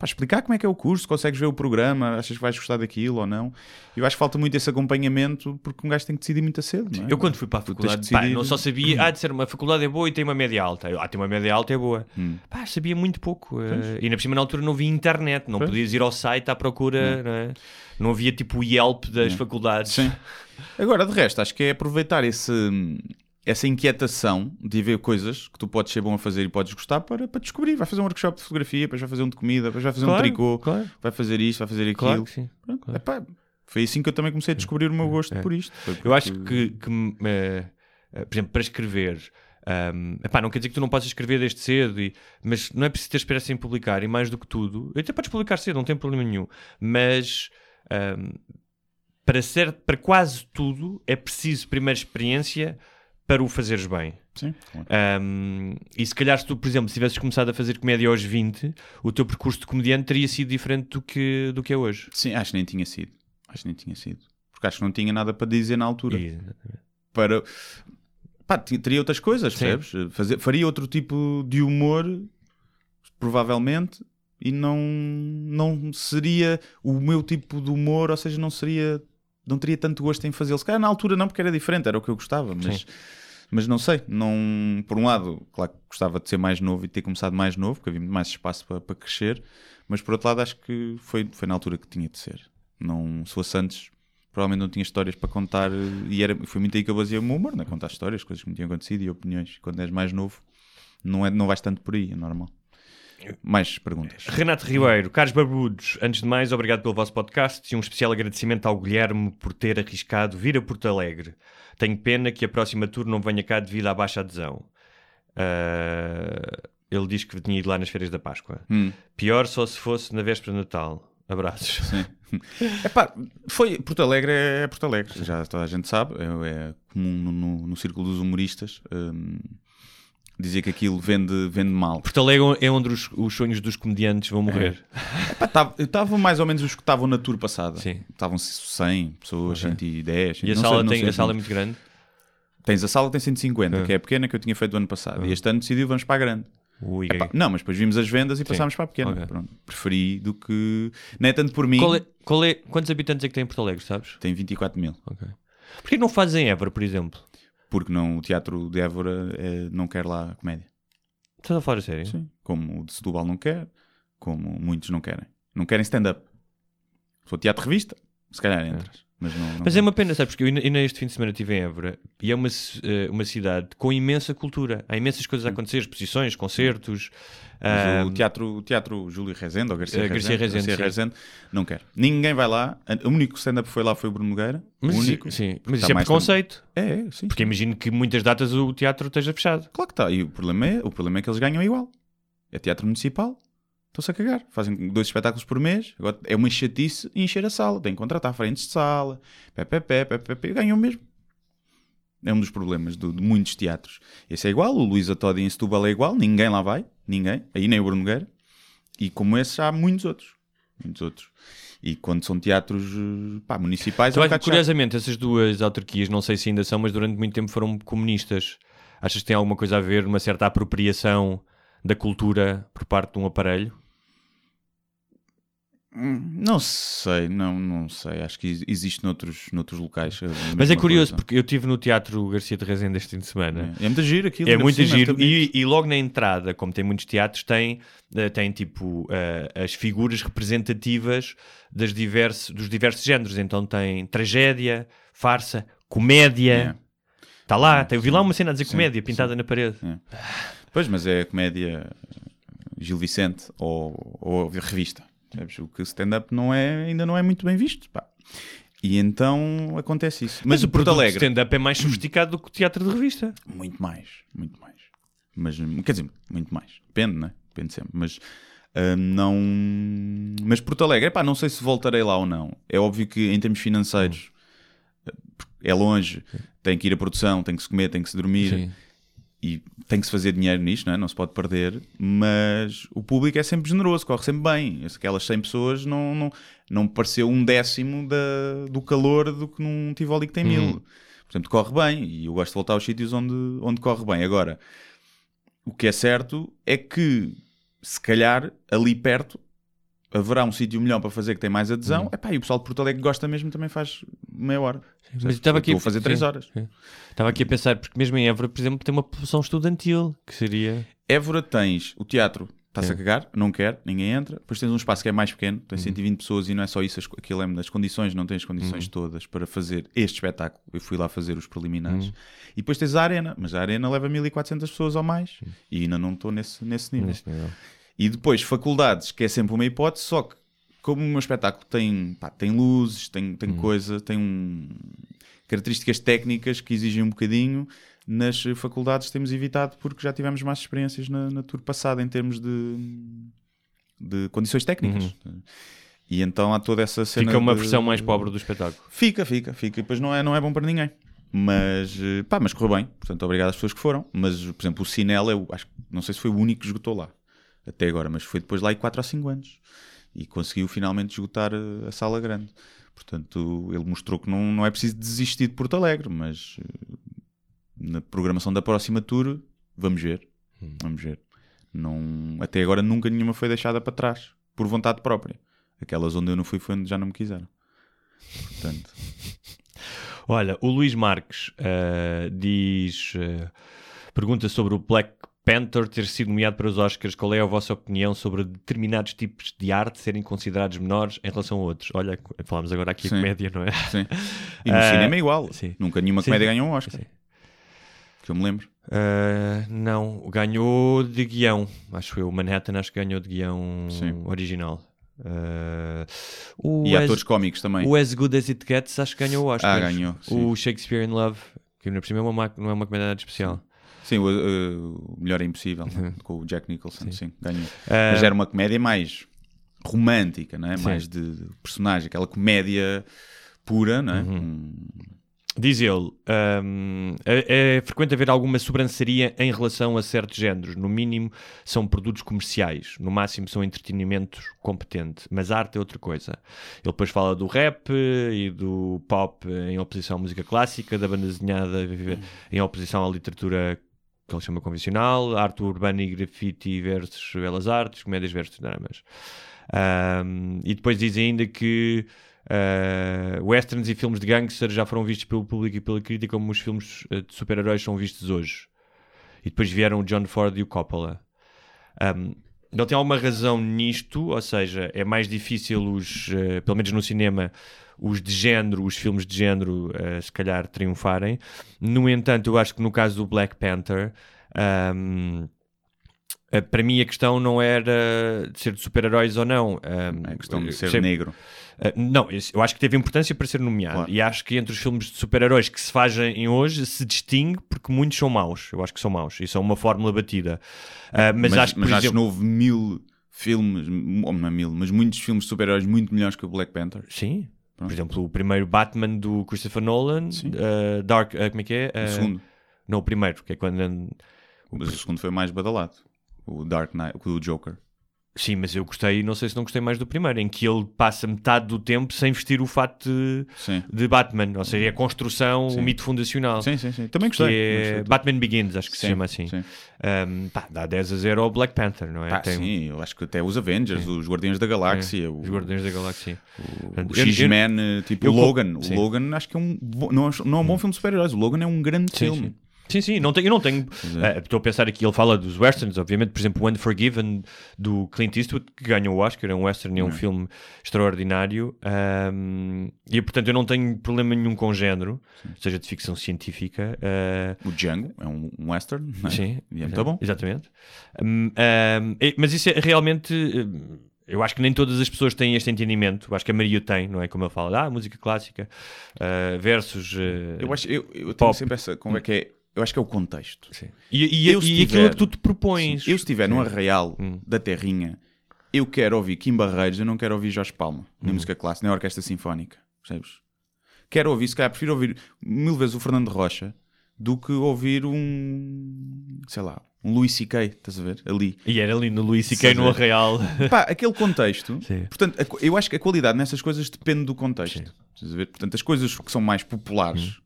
para explicar como é que é o curso, consegues ver o programa, achas que vais gostar daquilo ou não. Eu acho que falta muito esse acompanhamento porque um gajo tem que decidir muito cedo. Não é? Eu quando fui para a faculdade, que pá, decidir. não só sabia, ah, de ser uma faculdade é boa e tem uma média alta. Eu, Ah, tem uma média alta é boa. Hum. Pá, sabia muito pouco. eh, e na cima na altura não havia internet, não Pois. podias ir ao site à procura, não, é? não havia tipo o Yelp das faculdades. Sim. Agora, de resto, acho que é aproveitar esse, essa inquietação de ver coisas que tu podes ser bom a fazer e podes gostar para, para descobrir. Vai fazer um workshop de fotografia, depois vai fazer um de comida, depois vai fazer um Claro, tricô, claro. vai fazer isto, vai fazer aquilo. Claro. Pronto, epá, foi assim que eu também comecei a descobrir o meu gosto É. por isto. Foi Eu acho porque- que, que, eh, eh, por exemplo, para escrever, ahm, epá, não quer dizer que tu não possas escrever desde cedo, e- mas não é preciso ter esperança em publicar, e mais do que tudo, até podes publicar cedo, não tem problema nenhum, mas ahm, para, ser, para quase tudo é preciso primeiro experiência para o fazeres bem. Sim. Um, e se calhar se tu, por exemplo, se tivesses começado a fazer comédia aos 20, o teu percurso de comediante teria sido diferente do que, do que é hoje. Sim, acho que nem tinha sido. Acho que nem tinha sido. Porque acho que não tinha nada para dizer na altura. E- para. Pá, teria outras coisas, Sim. percebes? Fazer, faria outro tipo de humor, provavelmente, e não, não seria o meu tipo de humor, ou seja, não seria. Não teria tanto gosto em fazê-lo. Se calhar na altura não, porque era diferente, era o que eu gostava, mas. Sim. Mas não sei, não, por um lado, claro que gostava de ser mais novo e ter começado mais novo, porque havia mais espaço para, para crescer, mas por outro lado acho que foi, foi na altura que tinha de ser. Não, se fosse antes, provavelmente não tinha histórias para contar e era, foi muito aí que eu baseei o meu humor, né? contar histórias, coisas que me tinham acontecido e opiniões. Quando és mais novo, não, é, não vais tanto por aí, é normal. Mais perguntas. Renato Ribeiro, caros barbudos, antes de mais, obrigado pelo vosso podcast e um especial agradecimento ao Guilherme por ter arriscado vir a Porto Alegre. Tenho pena que a próxima tour não venha cá devido à baixa adesão. Ah, ele diz que tinha ido lá nas férias da Páscoa. Hum. Pior só se fosse na véspera de Natal. Abraços. Epá, foi, Porto Alegre é, é Porto Alegre, já toda a gente sabe, é, é comum no, no- no círculo dos humoristas hum, dizer que aquilo vende, vende mal. Porto Alegre é onde os, os sonhos dos comediantes vão morrer. Epá, tava- Estavam mais ou menos os que estavam na tour passada. Estavam 100 pessoas, Ok. 110. E a sala, sei- tem, sei a sala é muito grande. Tens a sala tem 150, Ah. que é a pequena que eu tinha feito do ano passado. E este ano decidiu vamos para a grande. Ui, Epá, não, mas depois vimos as vendas e passámos para a pequena. Ok. Pronto. Preferi do que. Não é tanto por mim. qual é, qual é, quantos habitantes é que tem em Porto Alegre, sabes? Tem 24 mil. Ok. Porquê não fazem Évora, por exemplo? Porque não, o teatro de Évora eh, não quer lá comédia. Estás a falar a sério? Sim. Como o de Setúbal não quer, como muitos não querem. Não querem stand-up. Se for teatro revista, se calhar entras. Mas, não, não Mas é uma pena, sabes? Porque eu ainda- ainda este fim de semana estive em Évora e é uma, eh, uma cidade com imensa cultura. Há imensas coisas a acontecer, exposições, concertos. Mas o teatro, o teatro Júlio Rezende ou Garcia, Eh, Garcia Rezende, Garcia. Rezende, não quer. Ninguém vai lá. O único stand-up que foi lá foi o Bruno Nogueira. mas, o único. sim, mas isso é preconceito. É, é, sim. Porque imagino que muitas datas o teatro esteja fechado. Claro que está. E o problema, é, o problema é que eles ganham igual. É teatro municipal. Estão-se a cagar. Fazem dois espetáculos por mês. Agora é uma chatice encher a sala. Tem que contratar frentes de sala. Pé, pé, pé, pé, pé, pé. Ganham mesmo. É um dos problemas do- de, muitos teatros. Esse é igual. O Luís Atodi em Setúbal é igual. Ninguém lá vai. Ninguém. Aí nem o Bruno Nogueira. E como esse há muitos outros. Muitos outros. E quando são teatros eh, pá, municipais... é um Então, bocado chato. curiosamente, essas duas autarquias, não sei se ainda são, mas durante muito tempo foram comunistas. Achas que tem alguma coisa a ver, uma certa apropriação da cultura por parte de um aparelho? Hum, Não sei, não, não sei. Acho que ex- existe noutros, noutros locais. Mas é curioso, coisa. porque eu estive no Teatro Garcia de Rezende este fim de semana. É, é muito giro aquilo. É muito cima, giro. E, e logo na entrada, como tem muitos teatros, tem, eh, tem tipo eh, as figuras representativas das diversos, dos diversos géneros. Então tem tragédia, farsa, comédia. Está lá, tem, eu vi lá uma cena a dizer Sim, comédia pintada sim. na parede. Pois, mas é a comédia Gil Vicente ou, ou a revista. Sabes? O que stand-up não é, ainda não é muito bem visto. pá. E então acontece isso. Mas, Mas o Porto Alegre. stand-up é mais sofisticado do que o teatro de revista. Muito mais, muito mais. Mas, hum, quer dizer, muito mais. Depende, né? Depende sempre. Mas hum, não. Mas Porto Alegre, pá, não sei se voltarei lá ou não. É óbvio que em termos financeiros é longe, tem que ir a produção, tem que se comer, tem que se dormir e tem que se fazer dinheiro nisto, não, é? não se pode perder. Mas o público é sempre generoso, corre sempre bem. Aquelas 100 pessoas não, não, não pareceu um décimo da, do calor do que num Tivoli que tem mil. Portanto, corre bem e eu gosto de voltar aos sítios onde, onde corre bem. Agora, o que é certo é que se calhar ali perto haverá um sítio melhor para fazer que tem mais adesão. Epá, e o pessoal de Porto Alegre que gosta mesmo também faz meia hora. Mas estava aqui a fazer três sim, horas. sim. Estava aqui a pensar, porque mesmo em Évora, por exemplo, tem uma população estudantil, que seria... Évora tens o teatro, está-se a cagar, não quer, ninguém entra. Depois tens um espaço que é mais pequeno, tem Uhum. 120 pessoas e não é só isso, aquilo é das condições, não tem as Uhum. condições todas para fazer este espetáculo. Eu fui lá fazer os preliminares. Uhum. E depois tens a arena, mas a arena leva 1400 pessoas ou mais e ainda não estou nesse, nesse nível. Neste nível. E depois faculdades, que é sempre uma hipótese, só que como o meu espetáculo tem, pá, tem luzes, tem, tem coisa, tem um- características técnicas que exigem um bocadinho, nas faculdades temos evitado porque já tivemos mais experiências na, na tour passada em termos de, de condições técnicas. E então há toda essa cena. Fica uma de- versão mais pobre do espetáculo. Fica, fica, fica. E depois não é, não é bom para ninguém. Mas, eh, pá, mas correu bem. Portanto, obrigado às pessoas que foram. Mas, por exemplo, o Cinel, eu acho que não sei se foi o único que esgotou lá até agora, mas foi depois lá em 4 ou 5 anos e conseguiu finalmente esgotar eh, a sala grande. Portanto, ele mostrou que não, não é preciso desistir de Porto Alegre, mas eh, na programação da próxima tour, vamos ver. Vamos ver. Não, até agora nunca nenhuma foi deixada para trás, por vontade própria. Aquelas onde eu não fui foi onde já não me quiseram. Portanto, Olha, o Luís Marques ah, diz... ah, pergunta sobre o Black Panther ter sido nomeado para os Oscars. Qual é a vossa opinião sobre determinados tipos de arte serem considerados menores em relação a outros? Olha, falámos agora aqui Sim. de comédia, não é? sim. E no Ah, cinema é igual. sim. Nunca nenhuma Sim. comédia ganhou um Oscar. Sim. Que eu me lembro. Ah, não, ganhou de guião. Acho eu. O Manhattan acho que ganhou de guião original. O E As- atores cómicos também. O As Good As It Gets acho que ganhou o Oscar. Ah, ganhou. O Shakespeare in Love, que ainda por cima é uma ma- não é uma comédia especial. Sim, o, uh, o Melhor é Impossível, né? com o Jack Nicholson, sim, ganhou. Ah, Mas era uma comédia mais romântica, não é? Sim. Mais de, personagem, aquela comédia pura, não é? Uhum. Um- Diz ele, hum, é, é frequente haver alguma sobranceria em relação a certos géneros. No mínimo, são produtos comerciais. No máximo, são entretenimento competente. Mas arte é outra coisa. Ele depois fala do rap e do pop em oposição à música clássica, da banda desenhada em oposição à literatura que ele chama convencional, arte urbana e grafite versus belas artes, comédias versus dramas. Hum, e depois diz ainda que Uh, westerns e filmes de gangster já foram vistos pelo público e pela crítica como os filmes uh, de super-heróis são vistos hoje. E depois vieram o John Ford e o Coppola. Um, ele tem alguma razão nisto, ou seja, é mais difícil os, uh, pelo menos no cinema, os de género, os filmes de género, uh, se calhar triunfarem. No entanto, eu acho que no caso do Black Panther, um, uh, para mim a questão não era de ser de super-heróis ou não. Um, É a questão de ser percebe- negro. Uh, não, eu acho que teve importância para ser nomeado. Claro. E acho que entre os filmes de super-heróis que se fazem hoje se distingue porque muitos são maus. Eu acho que são maus. E são uma fórmula batida. Uh, mas, acho que, por mas exemplo... não houve mil filmes, ou não é mil, mas muitos filmes de super-heróis muito melhores que o Black Panther. Sim. Por Pronto. exemplo, o primeiro Batman do Christopher Nolan, uh, Dark, uh, como é que é? O Uh, segundo. Não, o primeiro, que é quando. Mas o segundo foi mais badalado. O Dark Knight, o Joker. Sim, mas eu gostei, não sei se não gostei mais do primeiro, em que ele passa metade do tempo sem vestir o fato de, de Batman, ou seja, é a construção, Sim. o mito fundacional. Sim, sim, sim. Também gostei. é Gostei. Batman Begins, acho que se Sim, chama assim. sim. Um, pá, dá 10 a 0 ao Black Panther, não é? Pá, Tem- sim, eu acho que até os Avengers, os Guardiões da Galáxia, o, Os Guardiões da Galáxia. o eu- X-Men, eh, tipo eu o Logan. O Logan acho que é um bo- não, é- não é um bom filme de super-heróis. O Logan é um grande filme. Sim. Sim, sim, não tenho, eu não tenho. é. eh, Estou a pensar aqui, ele fala dos westerns, obviamente, por exemplo, o Unforgiven do Clint Eastwood, que ganhou o Oscar, é um western, é um filme extraordinário. ahm, e portanto, eu não tenho problema nenhum com género, seja de ficção científica. eh, O Django é um, um western. não é? Sim, E é muito bom. Exatamente. Hum, hum, e- mas isso é realmente. hum, Eu acho que nem todas as pessoas têm este entendimento. Eu acho que a Maria tem, não é? Como ele fala, ah, música clássica ah, versus. ah, Eu acho, eu, eu tenho sempre essa. Como é que é? Eu acho que é o contexto. sim. E, e, e aquilo tiver- que tu te propões. Sim. Eu, estiver num arraial Hum. da Terrinha, eu quero ouvir Kim Barreiros, eu não quero ouvir Jorge Palma, nem Hum. música clássica, nem orquestra sinfónica. Percebes? Quero ouvir, se calhar, prefiro ouvir mil vezes o Fernando Rocha do que ouvir um. sei lá, um Louis C.K., estás a ver? Ali. E era ali no Luís C.K. No. Arraial. Pá, aquele contexto. Sim. Portanto, eu acho que a qualidade nessas coisas depende do contexto. Sim. Estás a ver? Portanto, as coisas que são mais populares.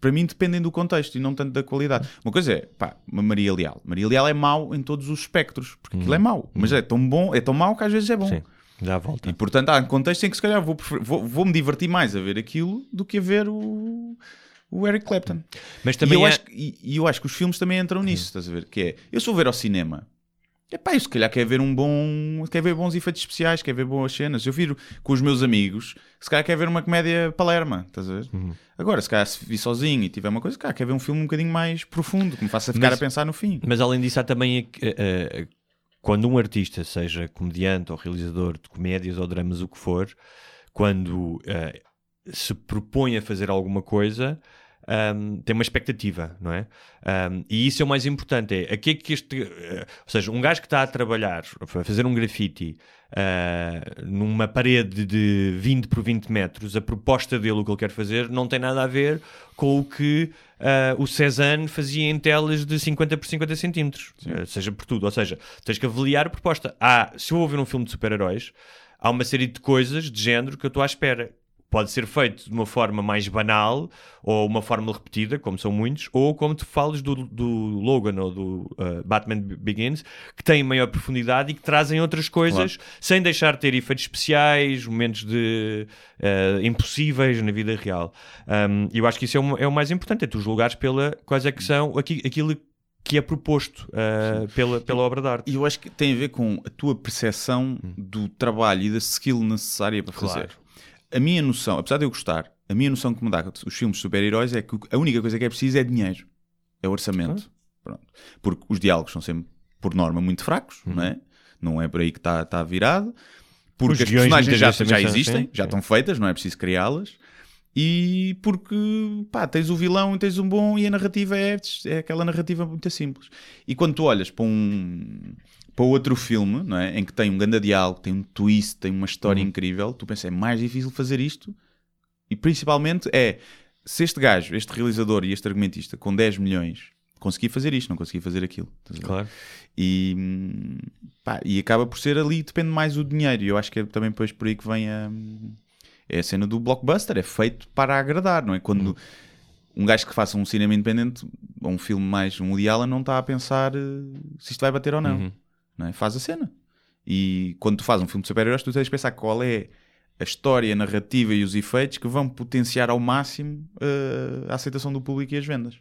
Para mim dependem do contexto e não tanto da qualidade. Uma coisa é, pá, uma Maria Leal. Maria Leal é mau em todos os espectros, porque aquilo é mau. Mas é tão bom, é tão mau que às vezes é bom. Sim, a volta. E portanto há contextos em que se calhar vou, vou, vou me divertir mais a ver aquilo do que a ver o, o Eric Clapton. Mas E também eu, é- acho, que- e, e eu acho que os filmes também entram nisso, estás a ver? Que é, eu se vou ver ao cinema, epá, eu se calhar quer ver um bom, quer ver bons efeitos especiais, quer ver boas cenas. Eu viro com os meus amigos, se calhar quer ver uma comédia palerma, estás a ver? Uhum. Agora, se calhar se vi sozinho e tiver uma coisa, calhar quer ver um filme um bocadinho mais profundo, que me faça ficar Mas- a pensar no fim. Mas além disso, há também a- a- quando um artista, seja comediante ou realizador de comédias ou dramas, o que for, quando eh, se propõe a fazer alguma coisa, ahm, tem uma expectativa, não é? Ahm, e isso é o mais importante: é a que é que este. eh, ou seja, um gajo que está a trabalhar, a fazer um grafite. ah, numa parede de 20 por 20 metros, a proposta dele, o que ele quer fazer, não tem nada a ver com o que ah, o Cézanne fazia em telas de 50 por 50 centímetros, Ah, seja por tudo. Ou seja, tens que avaliar a proposta. Há, se eu ouvir um filme de super-heróis, há uma série de coisas de género que eu estou à espera. Pode ser feito de uma forma mais banal ou uma fórmula repetida, como são muitos, ou como tu falas do, do Logan ou do ah, Batman Begins, que têm maior profundidade e que trazem outras coisas sem deixar de ter efeitos especiais, momentos de ah, impossíveis na vida real. Um, eu acho que isso é o, é o mais importante, é tu julgares pela quais é que são aqui- aquilo que é proposto ah, pela, pela obra de arte. E eu acho que tem a ver com a tua percepção do trabalho e da skill necessária para fazer. A minha noção, apesar de eu gostar, a minha noção que me dá os filmes de super-heróis é que a única coisa que é preciso é dinheiro. É orçamento. Pronto. Porque os diálogos são sempre, por norma, muito fracos, não é? Não é por aí que está tá virado. Porque Os as personagens já, já existem, assim. já Sim. estão feitas, não é preciso criá-las. E porque, pá, tens o vilão e tens um bom e a narrativa é, é aquela narrativa muito simples. E quando tu olhas para um... para outro filme, não é? Em que tem um grande diálogo, tem um twist, tem uma história Uhum. incrível, tu pensas, é mais difícil fazer isto. E principalmente é, se este gajo, este realizador e este argumentista com 10 milhões conseguir fazer isto, não conseguir fazer aquilo. Claro. E, pá, e acaba por ser ali, depende mais o dinheiro. E eu acho que é também depois por aí que vem a, é a cena do blockbuster. É feito para agradar, não é? Quando um gajo que faça um cinema independente ou um filme mais um Woody Allen não está a pensar eh, se isto vai bater ou não. Uhum. É? Faz a cena. E quando tu fazes um filme de super-heróis, tu tens de pensar qual é a história, a narrativa e os efeitos que vão potenciar ao máximo eh, a aceitação do público e as vendas.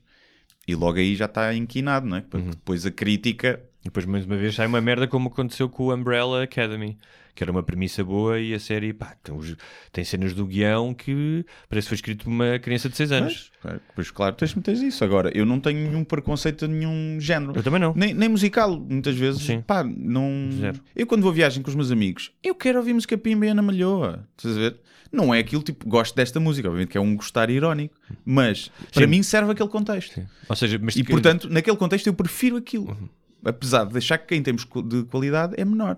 E logo aí já está inquinado, não é? Porque depois a crítica E depois, mais uma vez, sai uma merda como aconteceu com o Umbrella Academy, que era uma premissa boa e a série, pá, tem, os- tem cenas do guião que parece que foi escrito por uma criança de 6 anos. Pois, claro, pois claro, tens, tens isso. Agora, eu não tenho nenhum preconceito a nenhum género. Eu também não. Nem, nem musical, muitas vezes. Sim. Pá, não... Zero. Eu quando vou viagem com os meus amigos, eu quero ouvir música Pimba e Ana Malhoa. Estás a ver? Não é aquilo tipo, gosto desta música, obviamente que é um gostar irónico, mas para Sim. mim serve aquele contexto. Ou seja, mas E que- portanto, naquele contexto eu prefiro aquilo. Uhum. Apesar de deixar que em termos de qualidade é menor.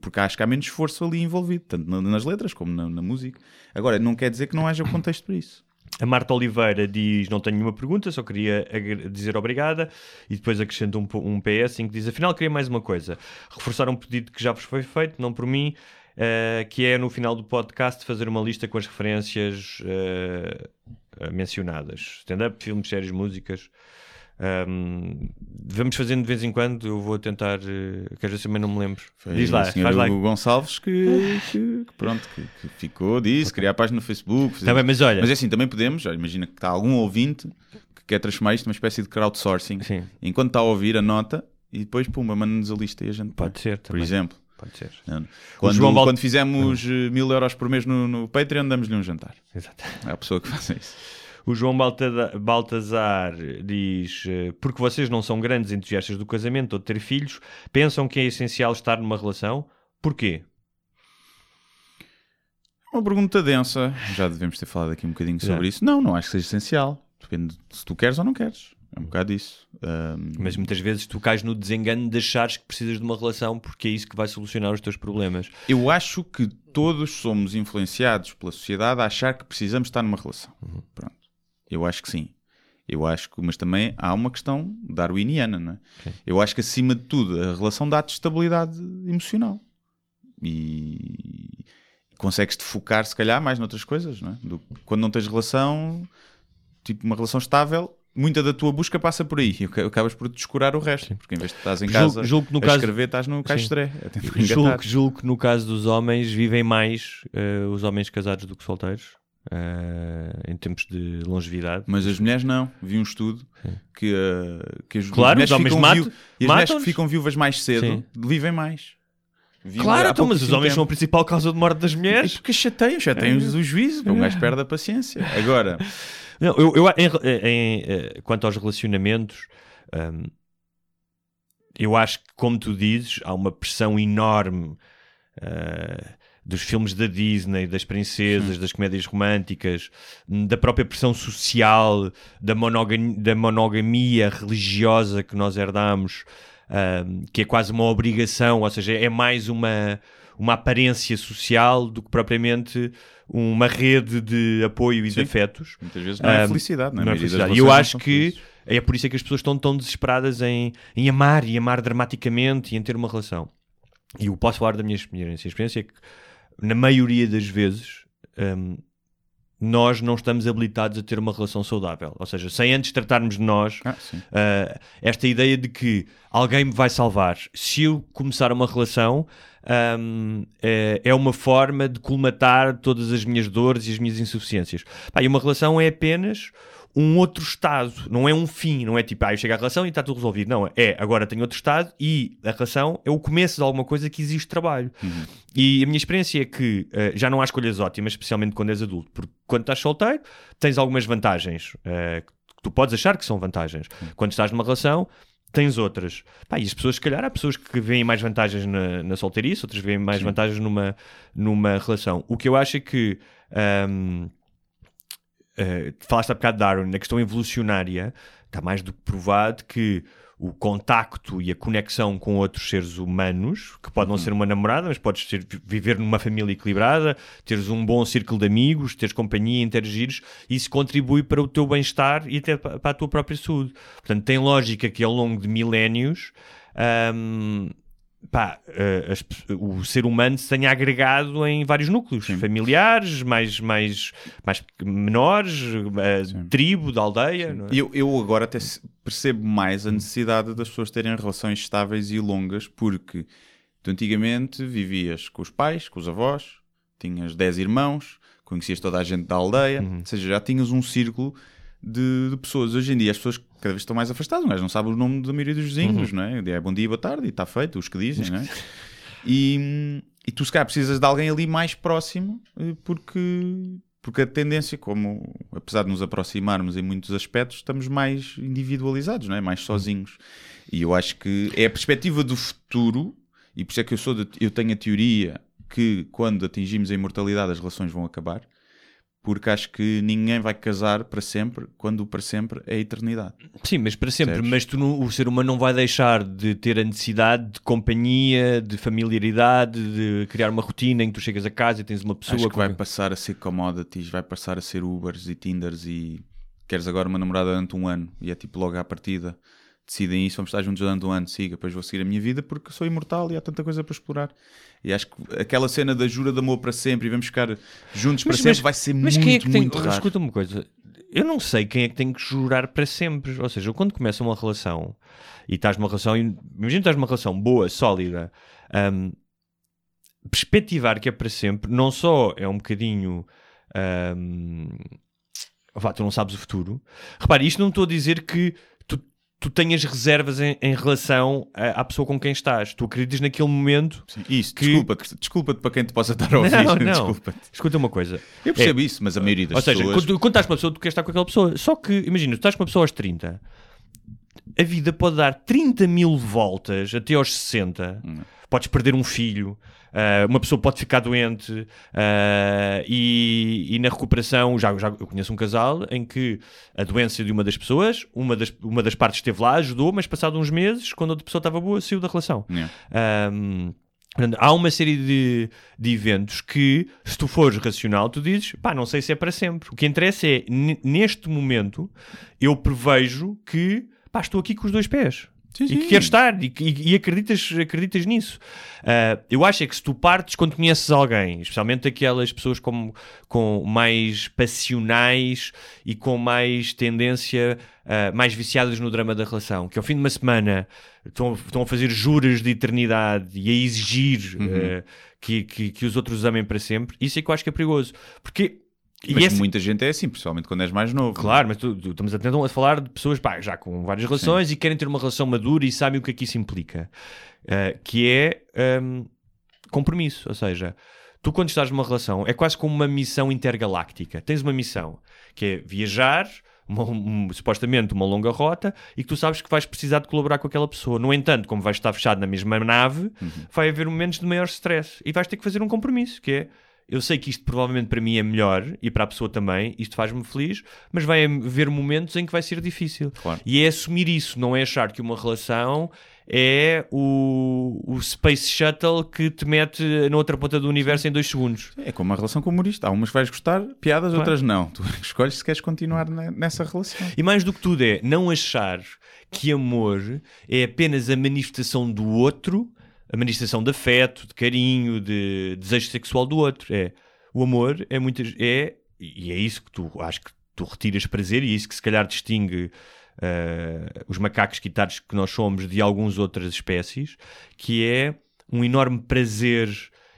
Porque acho que há menos esforço ali envolvido, tanto na- nas letras como na, na música. Agora, não quer dizer que não haja contexto para isso. A Marta Oliveira diz: Não tenho nenhuma pergunta, só queria dizer obrigada. E depois acrescenta um, um PS em que diz: Afinal, queria mais uma coisa. Reforçar um pedido que já vos foi feito, não por mim, eh, que é no final do podcast fazer uma lista com as referências eh, mencionadas: stand-up, filmes, séries, músicas. Ahm, vamos fazendo de vez em quando. Eu vou tentar. Uh, que às vezes também não me lembro. Foi diz lá, o faz lá. Hugo Gonçalves que, que- que pronto, que, que ficou, disse, criar a página no Facebook. bem, mas olha, Mas é assim, também podemos, olha, imagina que está algum ouvinte que quer transformar isto numa espécie de crowdsourcing. sim, Enquanto está a ouvir, anota e depois, pumba, manda-nos a lista e a gente pode ser Por também. exemplo. Pode ser. Não. Quando, João quando fizemos eh, mil euros por mês no, no Patreon, damos-lhe um jantar. Exato. É a pessoa que faz isso. O João Baltazar diz: eh, Porque vocês não são grandes entusiastas do casamento ou de ter filhos, pensam que é essencial estar numa relação? Porquê? Uma pergunta densa. Já devemos ter falado aqui um bocadinho sobre Já. isso. Não, não acho que seja essencial. Depende de se tu queres ou não queres. É um bocado isso. Ahm, Mas muitas vezes tu cais no desengano de achares que precisas de uma relação porque é isso que vai solucionar os teus problemas. Eu acho que todos somos influenciados pela sociedade a achar que precisamos estar numa relação. Pronto. Eu acho que sim. Eu acho que, mas também há uma questão darwiniana, não é? Eu acho que acima de tudo a relação dá-te estabilidade emocional e consegues-te focar se calhar mais noutras coisas, não é? Do- quando não tens relação, tipo uma relação estável, muita da tua busca passa por aí e ac- acabas por descurar o resto, porque em vez de estás em Julgo- casa julgo a caso- escrever, estás no engatar. Julgo, julgo que no caso dos homens vivem mais eh, os homens casados do que solteiros eh, em termos de longevidade. Mas as mulheres não. Vi um estudo que, uh, que as Claro, mulheres ficam matam- viu- as mulheres que ficam viúvas mais cedo Sim. vivem mais. Vivem Claro, então, mas os homens são a tempo. principal causa de morte das É mulheres. porque chateiam, chateiam o juízo. Um gajo perde a paciência. Agora, Não, eu, eu- em- em- eh, quanto aos relacionamentos, hum, eu acho que, como tu dizes, há uma pressão enorme ah, dos filmes da Disney, das princesas, das comédias românticas, da própria pressão social, da, da monogamia religiosa que nós herdamos, que é quase uma obrigação, ou seja, é mais uma, uma aparência social do que propriamente uma rede de apoio e Sim. de afetos. muitas vezes não é Um, felicidade. Não é? Não é felicidade. E eu acho que felizes. é por isso é que as pessoas estão tão desesperadas em, em amar e amar dramaticamente e em ter uma relação. E eu posso falar da minha experiência. A experiência é que, na maioria das vezes, hum, nós não estamos habilitados a ter uma relação saudável. Ou seja, sem antes tratarmos de nós, Ah, uh, esta ideia de que alguém me vai salvar se eu começar uma relação um, é, é uma forma de colmatar todas as minhas dores e as minhas insuficiências. Pá, e uma relação é apenas um outro estado, não é um fim, não é tipo, ah, eu chego à relação e está tudo resolvido. Não, é agora tenho outro estado e a relação é o começo de alguma coisa que existe trabalho. E a minha experiência é que eh, já não há escolhas ótimas, especialmente quando és adulto, porque quando estás solteiro tens algumas vantagens eh, que tu podes achar que são vantagens. Quando estás numa relação tens outras. Pá, e as pessoas, se calhar, há pessoas que veem mais vantagens na, na solteirice, outras veem mais vantagens numa, numa relação. O que eu acho é que. ahm, eh, falaste há bocado de Darwin, na questão evolucionária, está mais do que provado que o contacto e a conexão com outros seres humanos, que pode não ser uma namorada, mas podes ser, viver numa família equilibrada, teres um bom círculo de amigos, teres companhia, interagires, isso contribui para o teu bem-estar e até pa- para a tua própria saúde. Portanto, tem lógica que ao longo de milénios hum, pá, eh, as o ser humano se tenha agregado em vários núcleos familiares, mais, mais, mais menores, eh, tribo, da aldeia. é? Eu, eu agora até percebo mais a necessidade das pessoas terem relações estáveis e longas, porque tu antigamente vivias com os pais, com os avós, tinhas 10 irmãos, conhecias toda a gente da aldeia, ou seja, já tinhas um círculo de, de pessoas. Hoje em dia as pessoas cada vez estão mais afastadas, mas não sabem o nome da maioria dos vizinhos, não é? É bom dia, boa tarde, e está feito, os que dizem, não é? E, e tu se calhar precisas de alguém ali mais próximo, eh, porque, porque a tendência, como apesar de nos aproximarmos em muitos aspectos, estamos mais individualizados, não é? mais sozinhos. E eu acho que é a perspectiva do futuro, e por isso é que eu, sou de- eu tenho a teoria que quando atingimos a imortalidade as relações vão acabar, porque acho que ninguém vai casar para sempre, quando o para sempre é a eternidade. Sim, mas para sempre. Percebes? Mas tu não- o ser humano não vai deixar de ter a necessidade de companhia, de familiaridade, de criar uma rotina em que tu chegas a casa e tens uma pessoa Acho que com vai passar a ser commodities, vai passar a ser Ubers e Tinders e queres agora uma namorada durante um ano e é tipo logo à partida. Decidem isso, vamos estar juntos durante um ano, siga, depois vou seguir a minha vida porque sou imortal e há tanta coisa para explorar. E acho que aquela cena da jura de amor para sempre e vamos ficar juntos para sempre vai ser mas muito, quem é que tem... muito raro. Escuta uma coisa. Eu não sei quem é que tem que jurar para sempre. Ou seja, quando começa uma relação e estás numa relação, imagina que estás numa relação boa, sólida, hum, perspectivar que é para sempre, não só é um bocadinho. hum, vá, tu não sabes o futuro. Repare, isto não estou a dizer que tu, tenhas reservas em, em relação à, à pessoa com quem estás. Tu acreditas naquele momento. Sim, Isso, que- desculpa-te, desculpa-te para quem te possa estar a ouvir. Não, não. Desculpa-te. Escuta uma coisa. Eu percebo isso, mas a maioria das Ou seja, pessoas. quando, quando estás com uma pessoa, tu queres estar com aquela pessoa. Só que, imagina, tu estás com uma pessoa aos 30, a vida pode dar 30 mil voltas até aos 60. Podes perder um filho, ah, uma pessoa pode ficar doente, ah, e, e na recuperação, já, já eu conheço um casal em que a doença de uma das pessoas, uma das, uma das partes esteve lá, ajudou, mas passado uns meses, quando a outra pessoa estava boa, saiu da relação. Yeah. Um, há uma série de, de eventos que, se tu fores racional, tu dizes, pá, não sei se é para sempre. O que interessa é, neste momento, eu prevejo que, pá, estou aqui com os dois pés. Sim, E que queres estar, e, e- e acreditas, acreditas nisso. Ah, eu acho é que se tu partes quando conheces alguém, especialmente aquelas pessoas com, com mais passionais e com mais tendência, ah, mais viciadas no drama da relação, que ao fim de uma semana estão, estão a fazer juras de eternidade e a exigir ah, que, que, que os outros os amem para sempre, isso é que eu acho que é perigoso. Porque. E Mas esse- muita gente é assim, principalmente quando és mais novo. Claro, mas tu, tu- estamos a, falar de pessoas pá, já com várias relações e querem ter uma relação madura e sabem o que é que isso implica. Uh, que é um, compromisso. Ou seja, tu quando estás numa relação é quase como uma missão intergaláctica. Tens uma missão que é viajar, uma- um- supostamente uma longa rota, e que tu sabes que vais precisar de colaborar com aquela pessoa. No entanto, como vais estar fechado na mesma nave, vai haver momentos de maior stress e vais ter que fazer um compromisso, que é eu sei que isto provavelmente para mim é melhor e para a pessoa também, isto faz-me feliz, mas vai haver momentos em que vai ser difícil. Claro. E é assumir isso, não é achar que uma relação é o, o Space Shuttle que te mete na outra ponta do universo em dois segundos. É como uma relação com humorista. Há umas que vais gostar, piadas, outras não. Tu escolhes se queres continuar ne- nessa relação. E mais do que tudo é não achar que amor é apenas a manifestação do outro, a manifestação de afeto, de carinho, de desejo sexual do outro. É o amor é muitas é e é isso que tu acho que tu retiras prazer e é isso que se calhar distingue eh, os macacos guitarras que nós somos de algumas outras espécies, que é um enorme prazer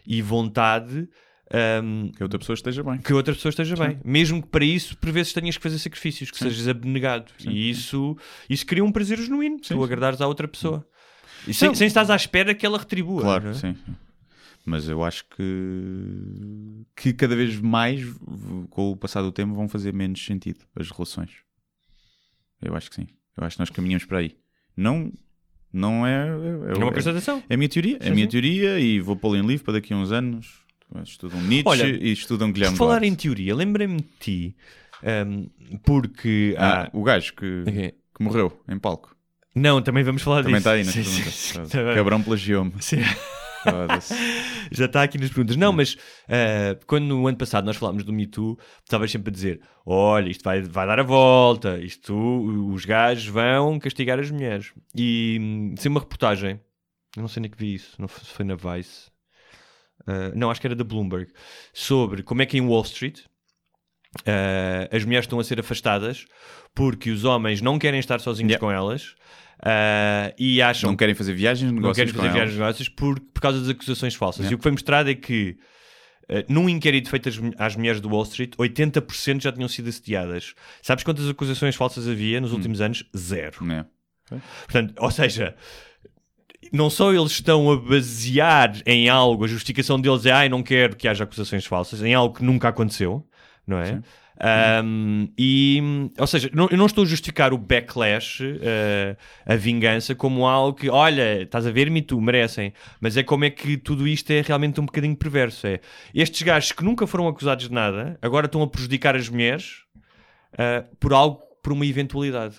e vontade ehm, Que a outra pessoa esteja bem. que outra pessoa esteja bem. Mesmo que para isso, por vezes, tenhas que fazer sacrifícios, que sejas abnegado. E isso, isso cria um prazer genuíno, tu agradares à outra pessoa. E sem, sem estás à espera que ela retribua. Claro, é? sim. Mas eu acho que, que cada vez mais, com o passar do tempo, vão fazer menos sentido as relações. Eu acho que sim. Eu acho que nós caminhamos para aí. Não, não é. É, É uma constatação. é a minha teoria. É a minha teoria e vou pô-la em livro para daqui a uns anos. Estudam Nietzsche Olha, e estudam Por Guilherme falar Duarte. em teoria, lembrei-me de ti, um, porque Ah, há- o gajo que, Ok. que morreu em palco. Não, também vamos falar Também disso. está aí nas Sim, sim, perguntas. sim, também. Cabrão plagiou-me. Sim. Já está aqui nas perguntas. Não, mas ah, quando no ano passado nós falámos do Me Too, estavas sempre a dizer: olha, isto vai, vai dar a volta, isto, os gajos vão castigar as mulheres. E hum, sem uma reportagem, eu não sei nem que vi isso, não foi, na Vice, ah, não, acho que era da Bloomberg, sobre como é que em Wall Street ah, as mulheres estão a ser afastadas porque os homens não querem estar sozinhos Yeah. com elas. ah, e acham Não querem fazer viagens, não negócios querem com fazer viagens de negócios por, por causa das acusações falsas. Yeah. E o que foi mostrado é que, eh, num inquérito feito às, às mulheres do Wall Street, 80% já tinham sido assediadas. Sabes quantas acusações falsas havia nos últimos anos? Zero. É. Portanto, ou seja, não só eles estão a basear em algo, a justificação deles é ai, não quero que haja acusações falsas, em algo que nunca aconteceu, não é? Um, e, ou seja, não- eu não estou a justificar o backlash, eh, a vingança, como algo que, olha, estás a ver-me e tu, merecem. Mas é como é que tudo isto é realmente um bocadinho perverso. É estes gajos que nunca foram acusados de nada, agora estão a prejudicar as mulheres eh, por algo, por uma eventualidade.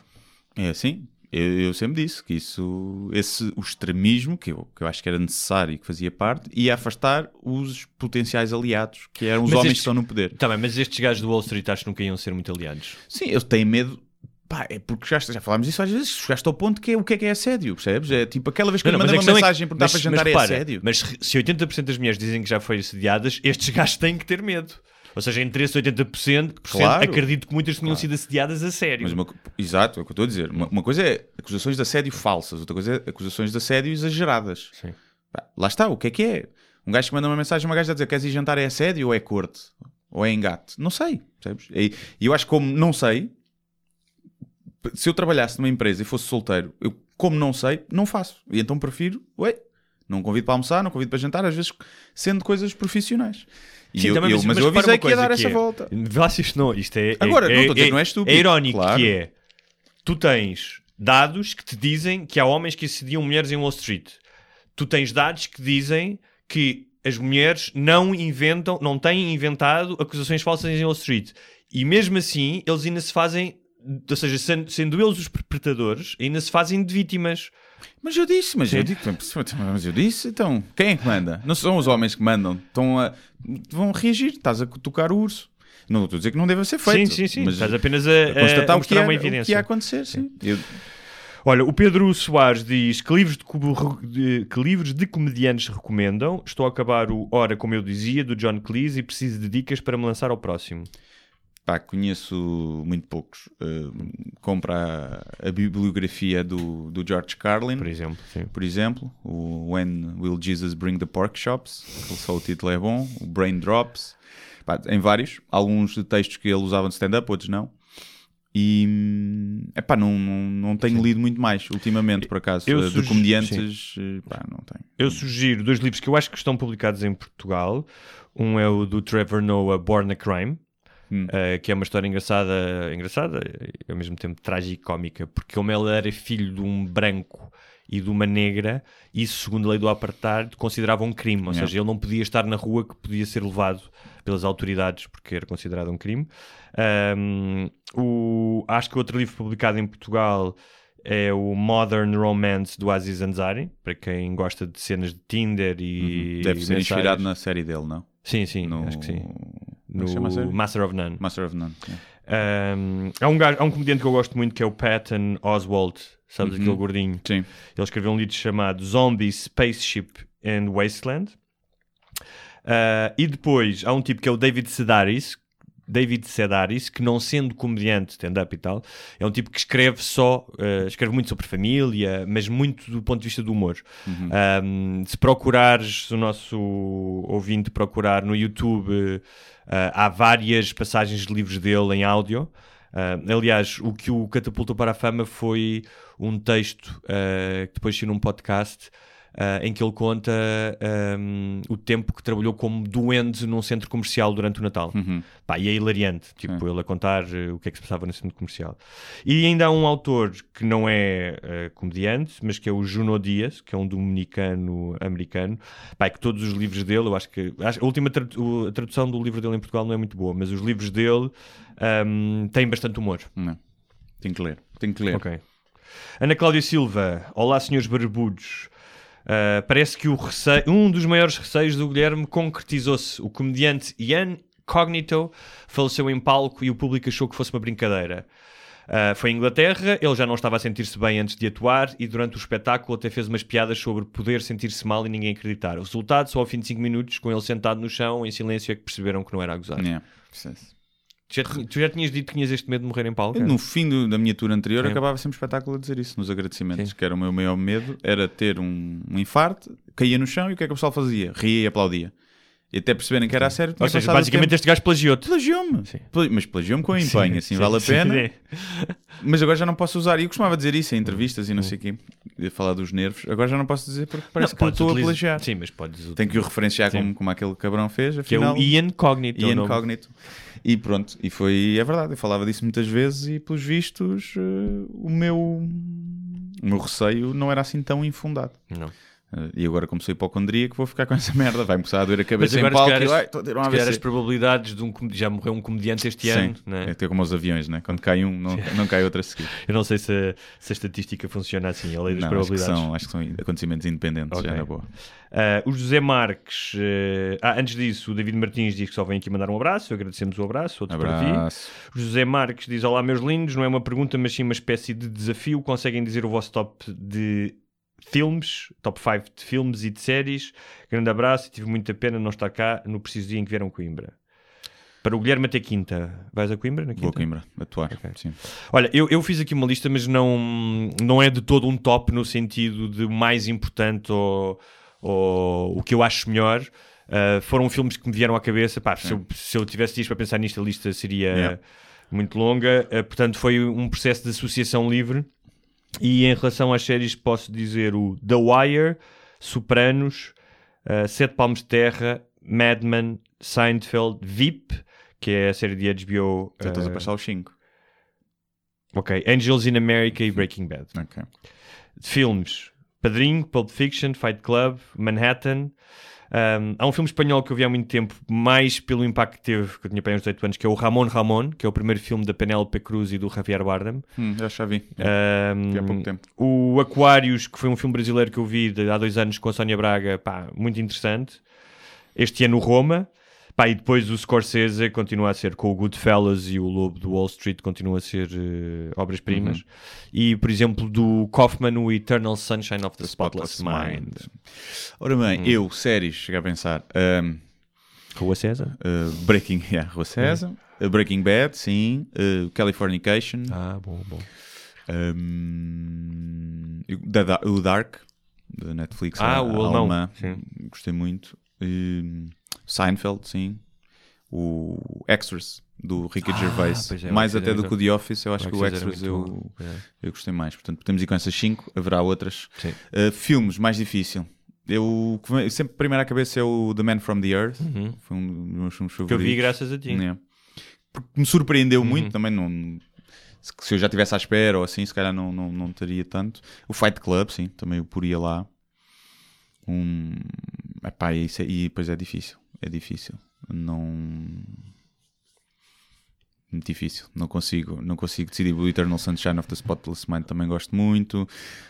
É assim. Eu, eu sempre disse que isso, esse, o extremismo, que eu, que eu acho que era necessário e que fazia parte, ia afastar os potenciais aliados, que eram os Mas homens estes- que estão no poder. Tá bem, mas estes gajos do Wall Street acho que nunca iam ser muito aliados. Sim, eles têm medo. Pá, é porque já, já falámos disso às vezes. Chegaste ao ponto que é o que é que é assédio, percebes? É tipo aquela vez que Não, eu mandei uma questão é que- mensagem mas- para jantar mas é repara, assédio. Mas se 80% das mulheres dizem que já foi assediadas, estes gajos têm que ter medo. Ou seja, entre esses 80%, Claro. acredito que muitas tinham sido assediadas a sério. Mas uma exato, é o que eu estou a dizer. Uma, uma coisa é acusações de assédio falsas, outra coisa é acusações de assédio exageradas. Sim. Lá está, o que é que é? Um gajo que manda uma mensagem, uma gaja a dizer queres ir jantar é assédio ou é corte? Ou é engate? Não sei, percebes? E eu acho que como não sei, se eu trabalhasse numa empresa e fosse solteiro, eu como não sei, não faço. E então prefiro, ué, não convido para almoçar, não convido para jantar, às vezes sendo coisas profissionais. E Sim, eu, também, eu- mas- mas, eu avisei que ia dar que essa é- volta. Isto não, isto é, Agora, é, não estou a dizer que não é estúpido, É irónico claro. que é. Tu tens dados que te dizem que há homens que assediam mulheres em Wall Street. Tu tens dados que dizem que as mulheres não inventam, não têm inventado acusações falsas em Wall Street. E mesmo assim, eles ainda se fazem, ou seja, sendo, sendo eles os perpetradores, ainda se fazem de vítimas. Mas eu disse, mas Sim. eu, digo, mas eu disse, então, quem é que manda? Não são os homens que mandam, estão a, vão reagir, estás a tocar o urso. Não estou a dizer que não deve ser feito. sim, sim, sim. Mas Estás apenas a, a constatar a o que, ia, uma o que evidência. ia acontecer, sim. Eu- Olha, o Pedro Soares diz que livros de- que livros de comediantes recomendam. Estou a acabar o Hora, como eu dizia, do John Cleese e preciso de dicas para me lançar ao próximo. Pá, conheço muito poucos. Uh, compra a, a bibliografia do, do George Carlin, Por exemplo, sim. por exemplo, o When Will Jesus Bring the Pork Chops, que só o título é bom, o Brain Drops, pá, em vários, alguns de textos que ele usava de stand-up, outros não. E epá, não, não, não tenho lido muito mais ultimamente, por acaso. Eu Eh, de comediantes, eh, pá, não tenho. Eu sugiro dois livros que eu acho que estão publicados em Portugal. Um é o do Trevor Noah, Born a Crime, Hum. eh, que é uma história engraçada, engraçada e ao mesmo tempo tragicómica, porque como ele era filho de um branco e de uma negra, isso, segundo a lei do apartheid, considerava um crime. Ou Yeah. seja, ele não podia estar na rua que podia ser levado pelas autoridades porque era considerado um crime. Ahm, o, acho que outro livro publicado em Portugal é o Modern Romance do Aziz Ansari, para quem gosta de cenas de Tinder e. Uhum. Deve ser mensagens. inspirado na série dele, não? Sim, sim, No... acho que sim. É No? Master of None. Master of None. yeah. Um, há, um gajo- há um comediante que eu gosto muito que é o Patton Oswalt, sabes Uhum. aquele gordinho? Sim. Ele escreveu um livro chamado Zombie, Spaceship and Wasteland. Uh, e depois há um tipo que é o David Sedaris, David Sedaris, que não sendo comediante, stand-up e tal, é um tipo que escreve só, uh, escreve muito sobre família, mas muito do ponto de vista do humor. Um, se procurares, se o nosso ouvinte procurar no YouTube, uh, há várias passagens de livros dele em áudio. Uh, aliás, o que o catapultou para a fama foi um texto uh, que depois saiu num podcast uh, em que ele conta um, o tempo que trabalhou como doente num centro comercial durante o Natal. Pá, e é hilariante, tipo, ele a contar uh, o que é que se passava no centro comercial. E ainda há um autor que não é uh, comediante, mas que é o Juno Dias, que é um dominicano americano. Pá, é que todos os livros dele, eu acho que acho- a última o- a tradução do livro dele em Portugal não é muito boa, mas os livros dele um, têm bastante humor. Não. Tenho que ler. Tenho que ler. Ok. Ana Cláudia Silva, olá senhores barbudos. Uh, parece que receio- um dos maiores receios do Guilherme concretizou-se. O comediante Ian Cognito faleceu em palco e o público achou que fosse uma brincadeira. Uh, foi em Inglaterra, ele já não estava a sentir-se bem antes de atuar e durante o espetáculo até fez umas piadas sobre poder sentir-se mal e ninguém acreditar. O resultado, só ao fim de 5 minutos, com ele sentado no chão, em silêncio, é que perceberam que não era a gozar. Yeah. Já, tu já tinhas dito que tinhas este medo de morrer em palco? No fim do- da minha tour anterior, Sim. acabava sempre o espetáculo a dizer isso, nos agradecimentos, Sim. que era o meu maior medo, era ter um, um infarto, caía no chão e o que é que o pessoal fazia? Ria e aplaudia. E até perceberem que era a sério, Ou seja, basicamente tempo. este gajo plagiou-te. Plagiou-me. Mas plagiou-me com empenho, assim Sim, vale a pena. sim. Mas agora já não posso usar. E eu costumava dizer isso em entrevistas e não sei o quê, de falar dos nervos. Agora já não posso dizer porque parece Não, que estou a utilizar- plagiar. Sim, mas podes Tenho que o referenciar como, como aquele cabrão fez. Que é Afinal, o Ian Cognito. é Ian. Cognito. E pronto, e foi, é verdade, eu falava disso muitas vezes e pelos vistos eh, o meu o meu receio não era assim tão infundado. Não. Eh, e agora como sou hipocondríaco vou ficar com essa merda, vai começar a doer a Mas cabeça em agora, palco se e calhar, ai, estou a ter um as probabilidades de um já morreu um comediante este ano, Sim, né? é ter como os aviões, né? quando cai um não, não cai outro a seguir. Eu não sei se a, se a estatística funciona assim, a lei das Não, acho, que probabilidades. são, acho que são acontecimentos independentes, Ok. já na boa. Ah, o José Marques, eh, ah, antes disso, o David Martins diz que só vem aqui mandar um abraço. Agradecemos o abraço, outro para ti. Abraço. O José Marques diz: Olá, meus lindos. Não é uma pergunta, mas sim uma espécie de desafio. Conseguem dizer o vosso top de filmes, top 5 de filmes e de séries? Grande abraço e tive muita pena não estar cá no preciso dia em que vieram Coimbra. Para o Guilherme até quinta. Vais a Coimbra? Na quinta? Vou a Coimbra atuar. Ok. Sim. Olha, eu, eu fiz aqui uma lista, mas não, não é de todo um top no sentido de mais importante ou, ou o que eu acho melhor. Uh, foram filmes que me vieram à cabeça. Pá, se, eu, se eu tivesse dias para pensar nisto, a lista seria Yeah. muito longa. Uh, portanto, foi um processo de associação livre. E em relação às séries, posso dizer o The Wire, Sopranos, uh, Sete Palmos de Terra, Mad Men, Seinfeld, VIP, que é a série de HBO. Já estás a uh, passar os 5. Ok, Angels in America e Breaking Bad. Ok. De filmes, Padrinho, Pulp Fiction, Fight Club, Manhattan. Um, há um filme espanhol que eu vi há muito tempo, mais pelo impacto que teve, que eu tinha para uns 18 anos, que é o Ramon Ramon, que é o primeiro filme da Penélope Cruz e do Javier Bardem. Hum, já já vi. Um, Vi há pouco tempo. O Aquários, que foi um filme brasileiro que eu vi de- há dois anos com a Sónia Braga, pá, muito interessante. Este ano Roma. Pá, e depois o Scorsese continua a ser com o Goodfellas e o Lobo do Wall Street continua a ser eh, obras-primas. Uhum. E, por exemplo, do Kaufman, o Eternal Sunshine of the Spotless, Spotless Mind. Ora bem, Hum. eu, séries, cheguei a pensar. ahm, Rua César. Uh, Breaking, yeah, Rua César. Uh, Breaking Bad, sim. Uh, Californication. Ah, bom, bom. Um, o Dark, da Netflix. Ah, o alemão. Gostei muito. Um, Seinfeld, sim. O Extras, do Ricky Ah, Gervais. pois é, mais até do que o The Office, eu acho que o Extras era Extras eu. É. eu gostei mais. Portanto, podemos ir com essas 5. Haverá outras. Uh, filmes, mais difícil. Eu, sempre primeiro à cabeça é o The Man from the Earth. Foi um dos meus filmes favoritos. Que eu vi graças a ti. É. Porque me surpreendeu Uhum. muito também. Não, se, se eu já estivesse à espera ou assim, se calhar não, não, não teria tanto. O Fight Club, sim, também eu poria lá. Um, epá, isso é- e depois é difícil. É difícil. Não. Muito difícil. Não consigo, não consigo decidir. O Eternal Sunshine of the Spotless Mind também gosto muito.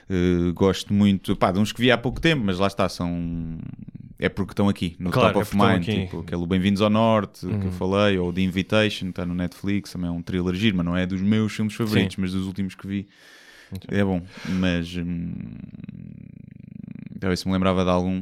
Uh, gosto muito. Pá, de uns que vi há pouco tempo, mas lá está, são. É porque estão aqui, no Claro, Top é of Mind. Tipo, aquele Bem-vindos ao Norte, que eu Uhum. falei, ou The Invitation, que está no Netflix, também é um thriller giro, mas não é dos meus filmes favoritos, Sim. mas dos últimos que vi. É bom, mas. Hum, talvez se me lembrava de algum.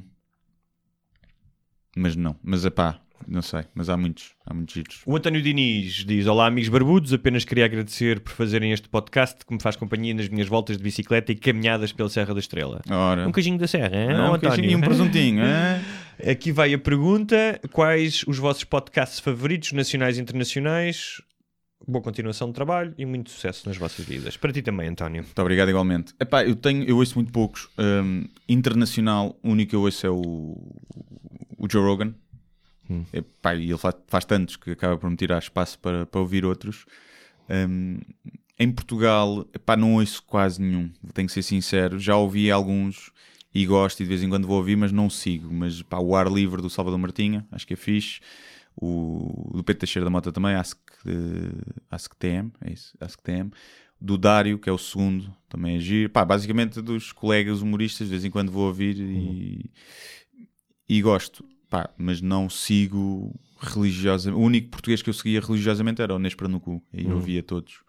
Mas não, mas é pá, não sei, mas há muitos, há muitos giros. O António Diniz diz: Olá, amigos barbudos. Apenas queria agradecer por fazerem este podcast que me faz companhia nas minhas voltas de bicicleta e caminhadas pela Serra da Estrela. Ora, Um queijinho da Serra, hein? Ó, um queijinho e um presuntinho? Aqui vai a pergunta: Quais os vossos podcasts favoritos, nacionais e internacionais? Boa continuação de trabalho e muito sucesso nas vossas vidas. Para ti também, António. Muito obrigado igualmente. Epá, eu tenho, eu ouço muito poucos. Hum, internacional, o único que eu ouço é o, o Joe Rogan. Epá, e ele faz, faz tantos que acaba por me tirar espaço para, para ouvir outros. Hum, em Portugal, epá, não ouço quase nenhum. Tenho que ser sincero. Já ouvi alguns e gosto e de vez em quando vou ouvir, mas não sigo. Mas pá, o Ar Livre do Salvador Martinha, acho que é fixe. O do Pedro Teixeira da Mota também, acho que, acho que TM, é isso, acho que TM. do Dário, que é o segundo, também é giro. Pá, basicamente dos colegas humoristas, de vez em quando vou ouvir e, e gosto. Pá, mas não sigo religiosamente. O único português que eu seguia religiosamente era o Nespra no cu. E eu ouvia todos.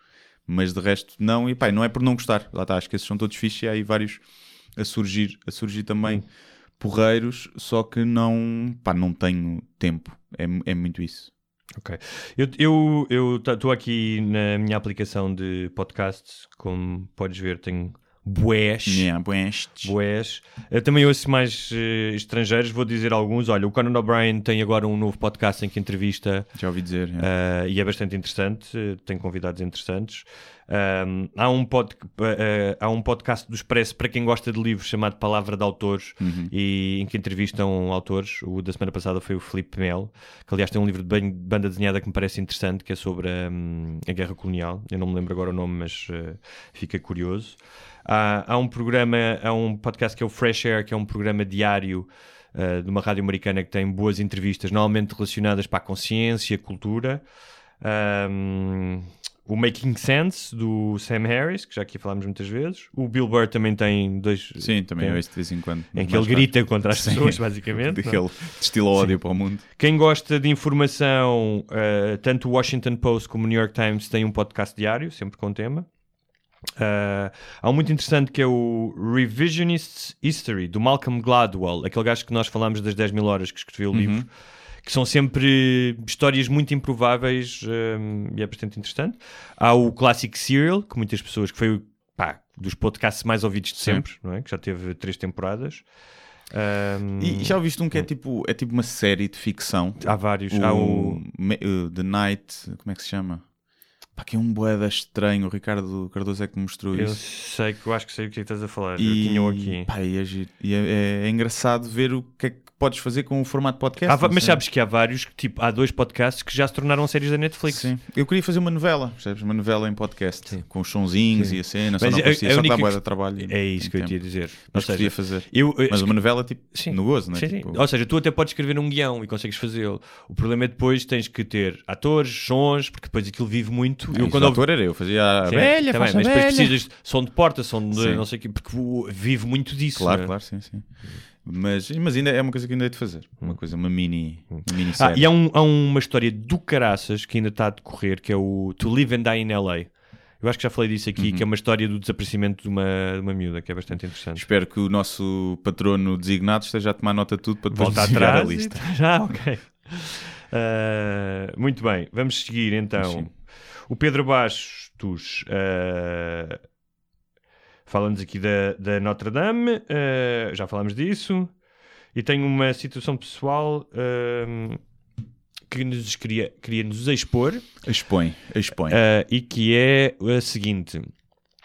Mas de resto, não. E pá, não é por não gostar. Lá está, acho que esses são todos fixos e há aí vários a surgir, a surgir também porreiros, só que não, pá, não tenho tempo. É, é muito isso. Ok. Eu estou aqui na minha aplicação de podcasts, como podes ver, tenho bués. Yeah. Bués. Eu também ouço mais eh, estrangeiros, vou dizer alguns. Olha, o Conan O'Brien tem agora um novo podcast em que entrevista Já ouvi dizer. yeah. e é bastante interessante, eh, tem convidados interessantes. Um, há, um pod, eh, há um podcast do Expresso para quem gosta de livros chamado Palavra de Autores e em que entrevistam autores. O da semana passada foi o Felipe Mel, que aliás tem um livro de ban- banda desenhada que me parece interessante, que é sobre hum, a Guerra Colonial. Eu não me lembro agora o nome, mas eh, fica curioso. Há, há um programa, há um podcast que é o Fresh Air, que é um programa diário uh, de uma rádio americana que tem boas entrevistas, normalmente relacionadas para a consciência, cultura. Um, o Making Sense do Sam Harris, que já aqui falámos muitas vezes. O Bill Burr também tem dois. Sim, também tem- eu ouço de vez em quando. Em que ele grita contra as Sim. pessoas, basicamente. é? Que ele destila ódio para o mundo. Quem gosta de informação, uh, tanto o Washington Post como o New York Times tem um podcast diário, sempre com tema. Uh, há um muito interessante que é o Revisionist History, do Malcolm Gladwell, aquele gajo que nós falámos das 10 mil horas que escreveu o livro, que são sempre histórias muito improváveis um, e é bastante interessante. Há o Classic Serial, que muitas pessoas, que foi pá, dos podcasts mais ouvidos de Sim. sempre, não é? que já teve três temporadas. Um, E já ouviste um que é tipo, é tipo uma série de ficção. Há vários. O, Há o uh, The Night, como é que se chama? Pá, que é um boeda estranho. O Ricardo Cardoso é que me mostrou Eu isso. sei que eu acho que sei o que é estás a falar. Eu E, tinha-o aqui. pá, é. E é- é- é engraçado ver o que é que podes fazer com o formato podcast. Há não mas sabes que há vários, tipo, há dois podcasts que já se tornaram séries da Netflix. Sim. Eu queria fazer uma novela, percebes? Uma novela em podcast, com os sonzinhos e a cena, só Mas não só que dá que- de trabalho. É isso que eu Tem te ia tempo. dizer. Mas seja, podia fazer. eu- eu- Mas uma novela tipo Sim. no gozo, não é? Sim, sim. Tipo, Ou seja, tu até podes escrever um guião e consegues fazê-lo. O problema é depois tens que ter atores, sons, porque depois aquilo vive muito. eu, quando o ator era eu, fazia a Sim, velha, a mas depois precisas de som de porta, som de Sim. não sei o quê, porque vive muito disso. Claro, não é? claro, sim, sim. Mas, mas ainda é uma coisa que ainda hei de fazer. Uma coisa, uma mini, mini Ah, série. e há, um- há uma história do caraças que ainda está a decorrer, que é o To Live and Die in LA. Eu acho que já falei disso aqui, Uhum. que é uma história do desaparecimento de uma, de uma miúda, que é bastante interessante. Espero que o nosso patrono designado esteja a tomar nota de tudo para depois Volta atrás. a e- lista. Já, ok. Ah, muito bem, vamos seguir então. Sim. O Pedro Bastos ah, fala-nos aqui da, da Notre Dame, ah, já falámos disso. E tem uma situação pessoal ah, que nos queria, queria nos expor. Expõe, expõe. Uh, e que é a seguinte: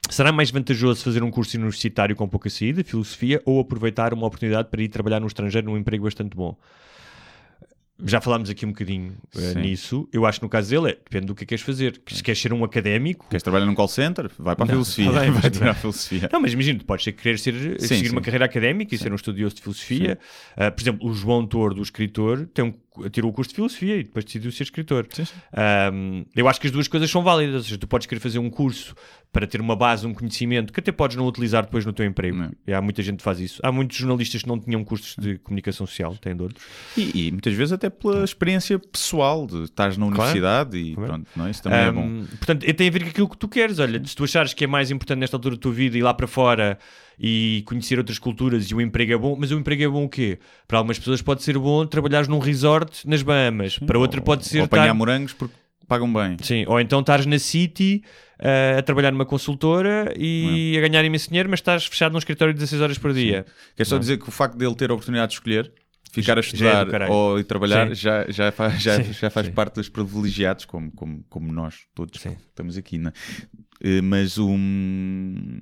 será mais vantajoso fazer um curso universitário com pouca saída, filosofia, ou aproveitar uma oportunidade para ir trabalhar no estrangeiro num emprego bastante bom? Já falámos aqui um bocadinho uh, Sim. nisso. Eu acho que no caso dele é, depende do que é que queres fazer. Se queres ser um académico. Queres trabalhar num call center? Vai para a Não, filosofia. mas- vai tirar a filosofia. Não, mas imagina, tu podes ser, querer ser, Sim, seguir sim. uma carreira académica e ser um estudioso de filosofia. Uh, por exemplo, o João Tordo, o escritor, tem um, tirou o curso de filosofia e depois decidiu ser escritor. Um, eu acho que as duas coisas são válidas. Ou seja, tu podes querer fazer um curso para ter uma base, um conhecimento que até podes não utilizar depois no teu emprego. Não. E há muita gente que faz isso. Há muitos jornalistas que não tinham cursos de comunicação social, têm de outros. E, e muitas vezes até pela experiência pessoal de estás na universidade e Claro. pronto, não é? Isso também é bom. Um, Portanto, tem a ver com aquilo que tu queres. Olha, se tu achares que é mais importante nesta altura da tua vida ir lá para fora e conhecer outras culturas e o emprego é bom, mas o emprego é bom o quê? Para algumas pessoas pode ser bom trabalhares num resort nas Bahamas. Para outra pode ser Ou apanhar estar- morangos porque pagam bem. Sim, ou então estás na City uh, a trabalhar numa consultora e a ganhar imenso dinheiro, mas estás fechado num escritório de 16 horas por dia. Quer só dizer que o facto dele ter a oportunidade de escolher, ficar a é estudar caralho. ou ir trabalhar, Sim. já, já faz, já, Sim, já faz sim. parte dos privilegiados, como, como, como nós todos Sim. estamos aqui. Né? Mas um.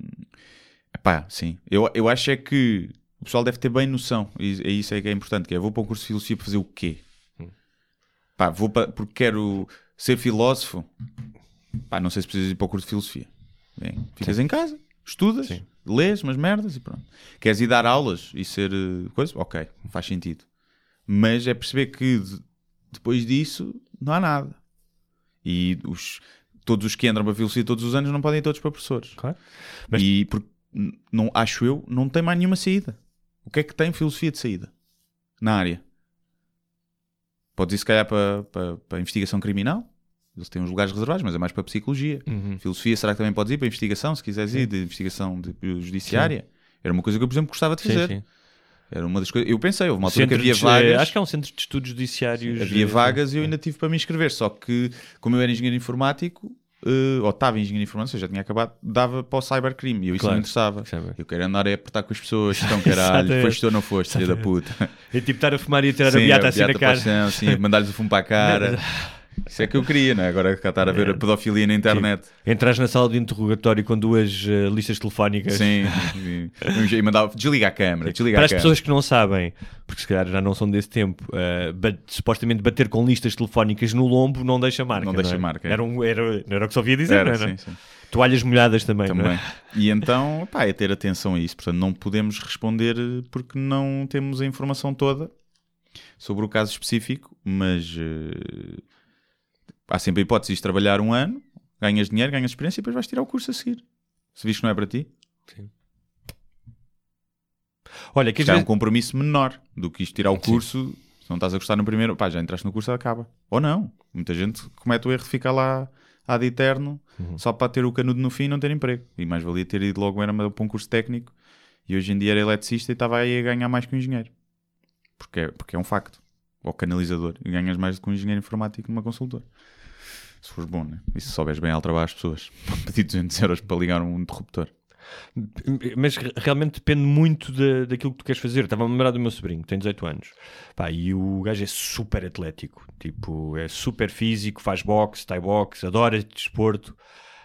Epá, sim. Eu, eu acho é que o pessoal deve ter bem noção, e é isso é que é importante, que é vou para o curso de filosofia para fazer o quê? Hum. Pá, vou para, porque quero ser filósofo. Pá, não sei se precisas ir para o curso de filosofia. Bem, ficas em casa, estudas, Sim. lês umas merdas e pronto. Queres ir dar aulas e ser eh, coisa? Ok, faz sentido. Mas é perceber que de- depois disso não há nada. E os, todos os que entram para filosofia todos os anos não podem ir todos para professores. Claro. Mas- E porque, não, acho eu, não tem mais nenhuma saída. O que é que tem filosofia de saída na área? Podes ir se calhar para, para, para investigação criminal. Eles têm uns lugares reservados, mas é mais para psicologia. Uhum. Filosofia, será que também podes ir para investigação, se quiseres ir, de investigação de judiciária? Era uma coisa que eu, por exemplo, gostava de Sim, fazer. sim. Era uma das coisas. Eu pensei, houve uma altura que havia de- vagas. Acho que é um centro de estudos judiciários. Havia eh, vagas e eu ainda tive para me inscrever. Só que, como eu era engenheiro informático, eh, ou estava em engenheiro informático, ou seja, já tinha acabado, dava para o cybercrime. E eu isso Claro. não me interessava. Sabe? Eu quero andar a apertar com as pessoas, então caralho, foste ou não foste, filha da puta. É tipo estar a fumar e a tirar a Sim, beata assim na beata cara. sim, mandar-lhes o fumo para a cara. Isso é que eu queria, não é? Agora cá estar a ver a pedofilia na internet. Entras na sala de interrogatório com duas eh, listas telefónicas. Sim, e, e mandava, desliga a câmera, desliga Para a as câmera. pessoas que não sabem, porque se calhar já não são desse tempo, ba- supostamente bater com listas telefónicas no lombo não deixa marca. Não deixa é? marca, é. Era, um, era, não era o que só via dizer, Era, não era? sim, sim. Toalhas molhadas também. não Também. é? E então, pá, é ter atenção a isso. Portanto, não podemos responder porque não temos a informação toda sobre o caso específico, mas eh, há sempre a hipótese de trabalhar um ano, ganhas dinheiro, ganhas experiência e depois vais tirar o curso a seguir. Se viste que não é para ti, Olha, quer que é um compromisso menor do que isto tirar o curso. Se não estás a gostar no primeiro, pá, já entraste no curso, acaba. Ou não. Muita gente comete o erro de ficar lá ad eterno só para ter o canudo no fim e não ter emprego. E mais valia ter ido logo era para um curso técnico e hoje em dia era eletricista e estava aí a ganhar mais que um engenheiro. Porque é, porque é um facto. Ou canalizador. E ganhas mais do que um engenheiro informático numa consultora. Se fores bom, né? E se souberes bem altrabar as pessoas. Pedir 200 euros para ligar um interruptor. mas re- realmente depende muito da, daquilo que tu queres fazer. Estava a lembrar do meu sobrinho, que tem 18 anos. Pá, e o gajo é super atlético. Tipo, é super físico, faz boxe, thai boxe, adora desporto.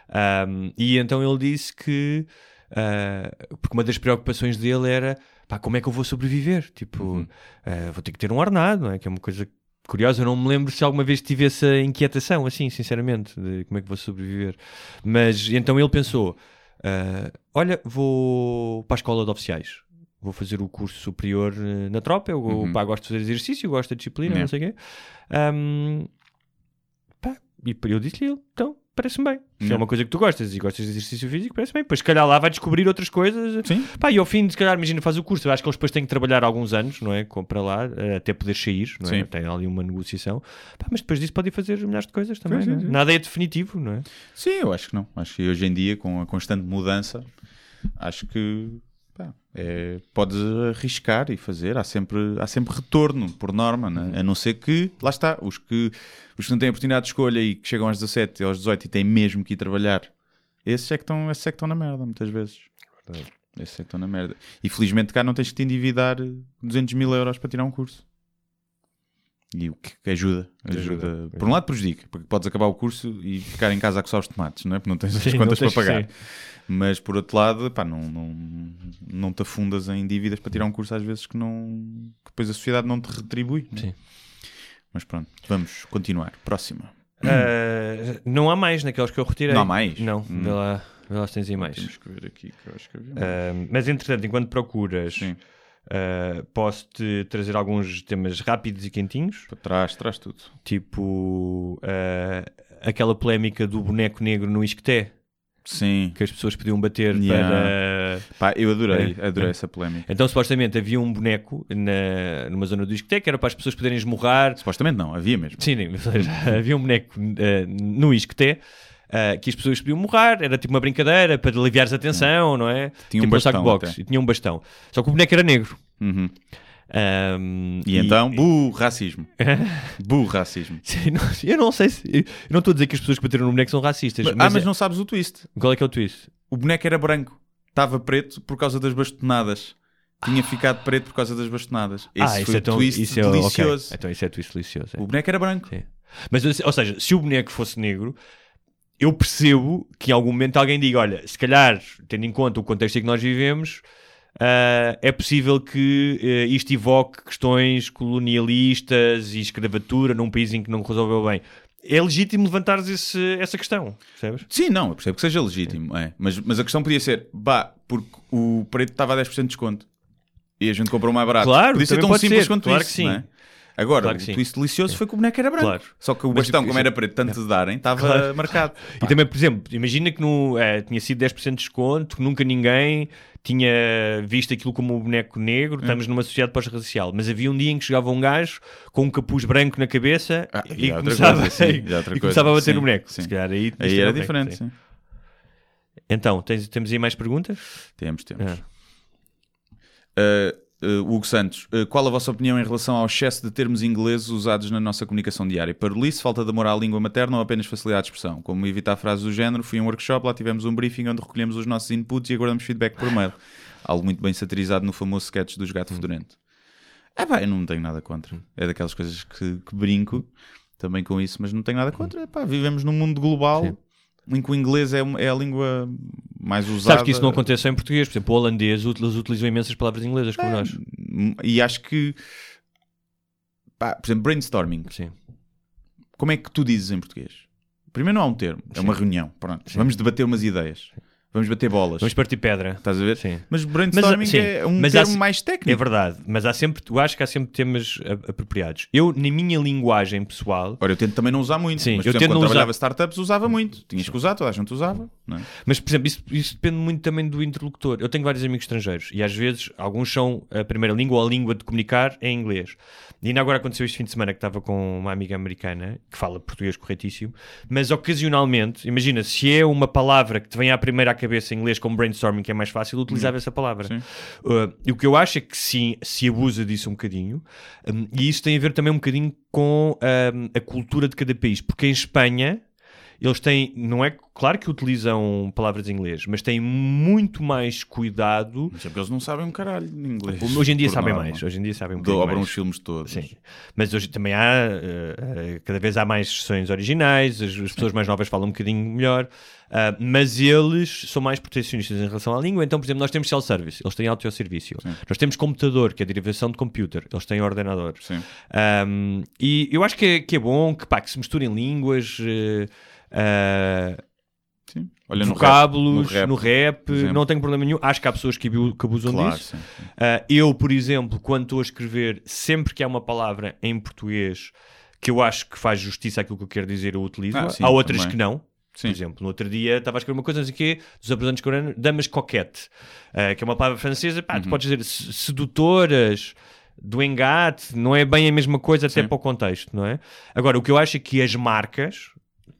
Ahm, e então ele disse que... ah, porque uma das preocupações dele era... Pá, como é que eu vou sobreviver? Tipo, ah, vou ter que ter um ordenado, não é? Que é uma coisa curiosa. Eu não me lembro se alguma vez tive essa inquietação, assim, sinceramente, de como é que vou sobreviver. Mas então ele pensou... ah, olha, vou para a escola de oficiais. Vou fazer o curso superior eh, na tropa. Eu Uhum. pá, gosto de fazer exercício, gosto da disciplina, É. não sei o quê. Ahm, pá, e eu disse-lhe, então, parece-me bem. Se é É. uma coisa que tu gostas e gostas de exercício físico, parece bem. Depois, se calhar, lá vai descobrir outras coisas. Sim. Pá, e ao fim, se calhar, imagina, faz o curso. Eu acho que eles depois têm que trabalhar alguns anos, não é? Para lá, eh, até poder sair, não é? Sim. Tem ali uma negociação. Pá, mas depois disso podem fazer milhares de coisas também. É? sim, sim. Nada é definitivo, não é? Sim, eu acho que não. Acho que hoje em dia, com a constante mudança, acho que pá, é, podes arriscar e fazer. Há sempre, há sempre retorno, por norma, né? a não ser que, lá está, os que, os que não têm oportunidade de escolha e que chegam aos 17 aos 18 e têm mesmo que ir trabalhar, esses é que estão, esses é que estão na merda, muitas vezes. Esses é que estão na merda. E felizmente cá não tens que te endividar 200 mil euros para tirar um curso. E o que ajuda, ajuda. Ajuda. Por um lado prejudica, porque podes acabar o curso e ficar em casa a coçar os tomates, não é? Porque não tens as Sim, contas tens para pagar. Mas por outro lado, pá, não, não, não te afundas em dívidas para tirar um curso às vezes que não que depois a sociedade não te retribui. não é? Sim. Mas pronto, vamos continuar. Próxima. Ah, não há mais naqueles que eu retirei. Não há mais? Não, Hum. vê, lá, vê lá se tens aí mais. Temos que ver aqui que eu acho que havia. Ah, mas entretanto, enquanto procuras, Sim. Ah, posso-te trazer alguns temas rápidos e quentinhos, trás, traz tudo. tipo ah, aquela polémica do boneco negro no Isqueté, Sim. que as pessoas podiam bater Yeah. para. Pá, eu adorei, É, adorei é. essa polémica. Então, supostamente, havia um boneco na, numa zona do Isqueté que era para as pessoas poderem esmurrar. Supostamente não, havia mesmo. Sim, havia um boneco eh, no Isqueté eh, que as pessoas podiam morrar, era tipo uma brincadeira para aliviares a tensão, não é? Tinha um tipo saco bastão de boxe, até. e tinha um bastão. Só que o boneco era negro. Uhum. Ahm, E, então, bu, racismo. bu, racismo. Eu não sei se. Eu não estou a dizer que as pessoas que bateram no boneco são racistas. Mas- mas ah, mas é- não sabes o twist. Qual é que é o twist? O boneco era branco. Estava preto por causa das bastonadas. Tinha ficado preto por causa das bastonadas. Esse ah, isso foi é tão. twist isso é, delicioso. Então isso é twist delicioso. é. O boneco era branco. Sim. Mas, ou seja, se o boneco fosse negro, eu percebo que em algum momento alguém diga: olha, se calhar, tendo em conta o contexto em que nós vivemos, ah, é possível que eh, isto evoque questões colonialistas e escravatura num país em que não resolveu bem. É legítimo levantares esse- essa questão, percebes? Sim, não, eu percebo que seja legítimo. É. Mas, mas a questão podia ser, bah, porque o preto estava a 10% de desconto. E a gente comprou mais barato. Claro, podia ser tão simples ser, quanto claro isso. que sim. não é? Agora, Claro o twist delicioso foi que o boneco era branco. Claro. Só que o Mas, bastão, tipo, como era preto, tanto de darem, estava Claro. marcado. E também, por exemplo, imagina que no, eh, tinha sido 10% de desconto, que nunca ninguém tinha visto aquilo como um boneco negro, Hum. estamos numa sociedade pós-racial, mas havia um dia em que chegava um gajo com um capuz branco na cabeça Ah, e, outra começava, coisa, sim, e coisa. começava a bater Sim, no boneco. sim. Se calhar aí, Aí era o boneco, diferente, sim. Então, tens- temos aí mais perguntas? Temos, temos. Ah. Uh, uh, Hugo Santos, uh, qual a vossa opinião em relação ao excesso de termos ingleses usados na nossa comunicação diária? Parolice, falta de amor à língua materna ou apenas facilidade de expressão? Como evitar frases do género, fui a um workshop, lá tivemos um briefing onde recolhemos os nossos inputs e aguardamos feedback por mail. Algo muito bem satirizado no famoso sketch dos Hum. Gato Fedorento. É pá, eu não tenho nada contra. É daquelas coisas que, que brinco também com isso, mas não tenho nada contra. Epá, vivemos num mundo global Sim. Em que o inglês é, é a língua mais usada. Sabes que isso não acontece só em português. Por exemplo, o holandês eles utilizam imensas palavras inglesas como nós. E acho que, pá, por exemplo, brainstorming. Sim. Como é que tu dizes em português? Primeiro não há um termo, é uma reunião. Pronto. Vamos debater umas ideias. Vamos bater bolas. Vamos partir pedra. Estás a ver? Sim. Mas brainstorming Mas, sim, é um mas há termo se- mais É técnico. verdade, mas há sempre, eu acho que há sempre temas apropriados. Eu, na minha linguagem pessoal, Ora, eu tento também não usar muito. Sim, mas, por eu exemplo, tento quando não usar- trabalhava startups, usava muito. Tinhas que usar, toda a gente usava. É? Mas, por exemplo, isso, isso depende muito também do interlocutor. Eu tenho vários amigos estrangeiros e às vezes alguns são a primeira língua ou a língua de comunicar em inglês. E ainda agora aconteceu este fim de semana que estava com uma amiga americana que fala português corretíssimo, mas ocasionalmente, imagina, se é uma palavra que te vem à primeira à cabeça em inglês como brainstorming, que é mais fácil, utilizava essa palavra. Uh, e o que eu acho é que sim, se abusa disso um bocadinho, um, e isso tem a ver também um bocadinho com um, a cultura de cada país, porque em Espanha eles têm, não é claro que utilizam palavras em inglês, mas têm muito mais cuidado. Mas é porque eles não sabem um caralho de inglês. Hoje em dia sabem norma. mais, hoje em dia sabem um Dobram mais. os filmes todos. Sim, mas hoje também há, eh, eh, cada vez há mais sessões originais, as, as pessoas mais novas falam um bocadinho melhor, ah, mas eles são mais protecionistas em relação à língua. Então, por exemplo, nós temos self-service, eles têm autosservício. Nós temos computador, que é a derivação de computer, eles têm ordenador. Sim. Um, e eu acho que é, que é bom que, pá, que se misturem línguas, eh, ah, Sim. Olha, no rap- vocábulos, no rap, no rap, por exemplo. não tenho problema nenhum. Acho que há pessoas que, abu- que abusam Claro, disso. sim, sim. Ah, eu, por exemplo, quando estou a escrever, sempre que há uma palavra em português que eu acho que faz justiça àquilo que eu quero dizer, eu utilizo. Ah, sim, há outras também. que não. Por exemplo, no outro dia estava a escrever uma coisa, não sei o quê, dos apresentantes coreanos, damas coquette, ah, que é uma palavra francesa, pá, tu Uhum. podes dizer se- sedutoras, do engate, não é bem a mesma coisa até para o contexto, não é? Agora, o que eu acho é que as marcas,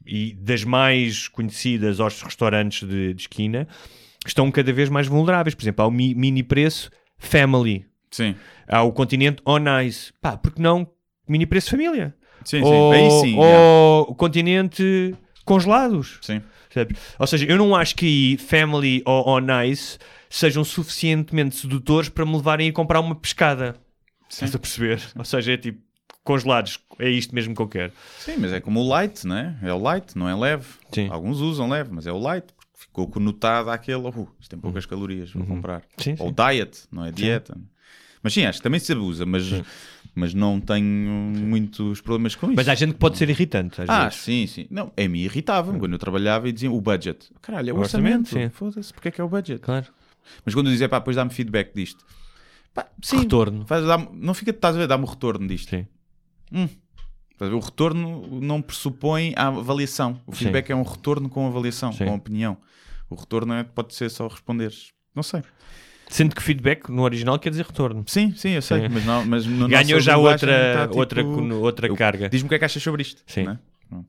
e das mais conhecidas aos restaurantes de, de esquina, estão cada vez mais vulneráveis. Por exemplo, há o mi- mini preço Family, Sim. há o continente On Ice, pá, porque não mini preço família? Sim, sim. ou, Aí sim. ou o continente congelados. Sim. Ou seja, eu não acho que aí Family ou On Ice sejam suficientemente sedutores para me levarem a comprar uma pescada. Estás a perceber? Ou seja, é tipo, congelados, é isto mesmo que eu quero. Sim, mas é como o light, né? É o light, não é leve. Sim. Alguns usam leve, mas é o light. porque Ficou conotado àquele, uh, isto tem poucas calorias, vou comprar. Uhum. Sim, Ou sim. diet, não é dieta. Mas sim, acho que também se abusa, mas, mas não tenho muitos problemas com isso. Mas há gente que pode ser irritante. Ah, vezes. sim, sim. Não, a mim irritava-me quando eu trabalhava e diziam o budget. Caralho, é o O orçamento, orçamento. sim. Foda-se, porque é que é o budget? Claro. Mas quando eu dizia, pá, depois dá-me feedback disto. Pá, sim, Retorno. Faz, dá não fica, estás a ver, dá-me retorno disto. Sim. Ver? O retorno não pressupõe a avaliação. O Sim. feedback é um retorno com avaliação, Sim. com opinião. O retorno é, pode ser só responderes. Não sei. Sendo que feedback no original quer dizer retorno. Sim, sim, eu sei. Sim. Mas, não, mas no Ganhou já outra, tá, tipo, outra, outra carga. Diz-me o que é que achas sobre isto. Sim. é? Pronto.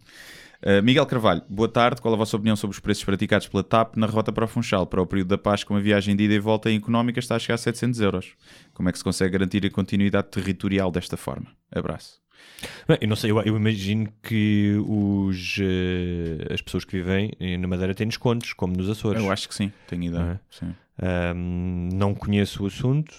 Uh, Miguel Carvalho, boa tarde. Qual a vossa opinião sobre os preços praticados pela TAP na rota para o Funchal? Para o período da paz, com a viagem de ida e volta em económica, está a chegar a 700 euros. Como é que se consegue garantir a continuidade territorial desta forma? Abraço. Bem, Eu não sei, eu, eu imagino que os, eh, as pessoas que vivem eh, na Madeira têm descontos, como nos Açores. Eu acho que sim, tenho ideia. Sim. Ahm, não conheço o assunto.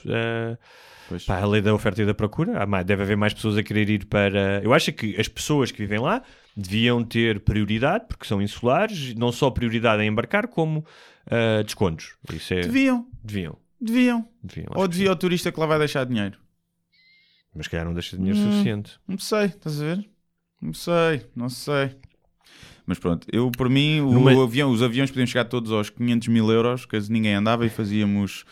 Pois. pá, a lei da oferta e da procura. Deve haver mais pessoas a querer ir para. Eu acho que as pessoas que vivem lá deviam ter prioridade, porque são insulares, não só prioridade em embarcar, como ah, descontos. É. Deviam, Deviam. deviam. deviam Ou devia o turista que lá vai deixar dinheiro? Mas se calhar não deixa dinheiro Hum. suficiente. Não sei, estás a ver? Não sei, não sei. Mas pronto, eu por mim, o Numa- avião, os aviões podiam chegar todos aos 500 mil euros, caso ninguém andava e fazíamos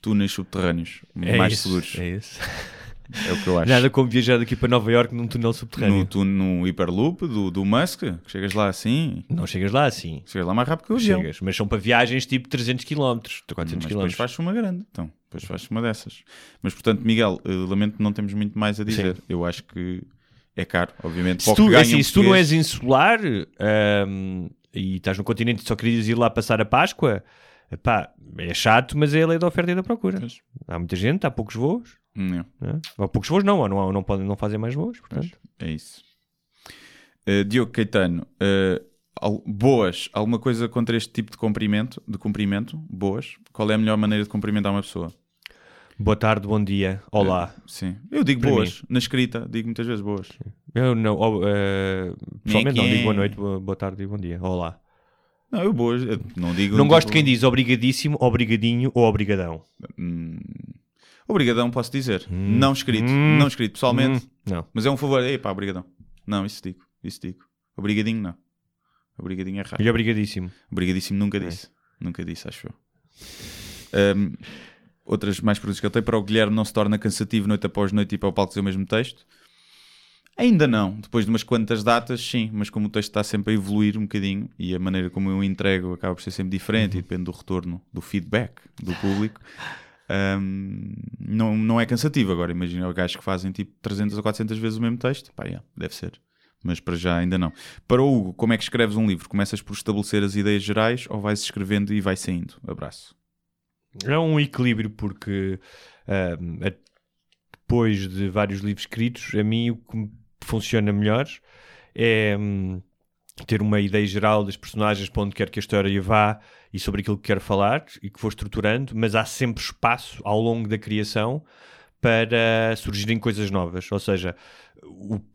túneis subterrâneos É mais isso, seguros. É isso. É o que eu acho. Nada como viajar daqui para Nova York num túnel subterrâneo. no, tu, no Hyperloop do, do Musk, que chegas lá assim, Não chegas lá assim. chegas lá mais rápido que o avião. Chegas, mas são para viagens tipo 300 km, 400 Mas km. depois faz uma grande. Então, depois faz uma dessas. Mas, portanto, Miguel, eh, lamento que não temos muito mais a dizer. Eu acho que é caro, obviamente. Se tu, ganha assim, um se tu não és insular e estás no continente e só querias ir lá passar a Páscoa, pá, é chato, mas é a lei da oferta e da procura. Pois. Há muita gente, há poucos voos. Não, Né? Há poucos voos não, ou não, não, podem, não fazem mais voos. Portanto. é isso. Eh, Diogo Caetano, eh, al- boas, alguma coisa contra este tipo de cumprimento? De cumprimento? Boas. Qual é a melhor maneira de cumprimentar uma pessoa? Boa tarde, bom dia, olá. Sim. Eu digo Para boas. Na escrita, digo muitas vezes boas. Eu não, oh, pessoalmente não digo boa noite, boa, boa tarde e bom dia, olá. Não, eu boas. eu não digo. Não gosto de tipo, quem diz obrigadíssimo, obrigadinho ou obrigadão. hum, Obrigadão, posso dizer. Não escrito. Hum. Não escrito, pessoalmente. Hum, não. Mas é um favor. Ei pá, obrigadão. Não, isso digo. Isso digo. Obrigadinho, não. Obrigadinho é raro. E obrigadíssimo. Obrigadíssimo nunca disse. Nunca disse, acho eu. Ahm, outras mais perguntas que eu tenho para o Guilherme não se torna cansativo noite após noite e para o palco dizer o mesmo texto? Ainda não. Depois de umas quantas datas, sim. Mas como o texto está sempre a evoluir um bocadinho e a maneira como eu entrego acaba por ser sempre diferente e depende do retorno, do feedback do público, ahm, não, não é cansativo. Agora, imagina os gajos que fazem tipo 300 ou 400 vezes o mesmo texto. Pá, yeah, deve ser. Mas para já ainda não. Para o Hugo, como é que escreves um livro? Começas por estabelecer as ideias gerais ou vais escrevendo e vai saindo? Abraço. É um equilíbrio porque a- depois de vários livros escritos, a mim o que funciona melhor é hum, ter uma ideia geral das personagens para onde quer que a história vá e sobre aquilo que quero falar e que vou estruturando, mas há sempre espaço ao longo da criação para surgirem coisas novas. Ou seja,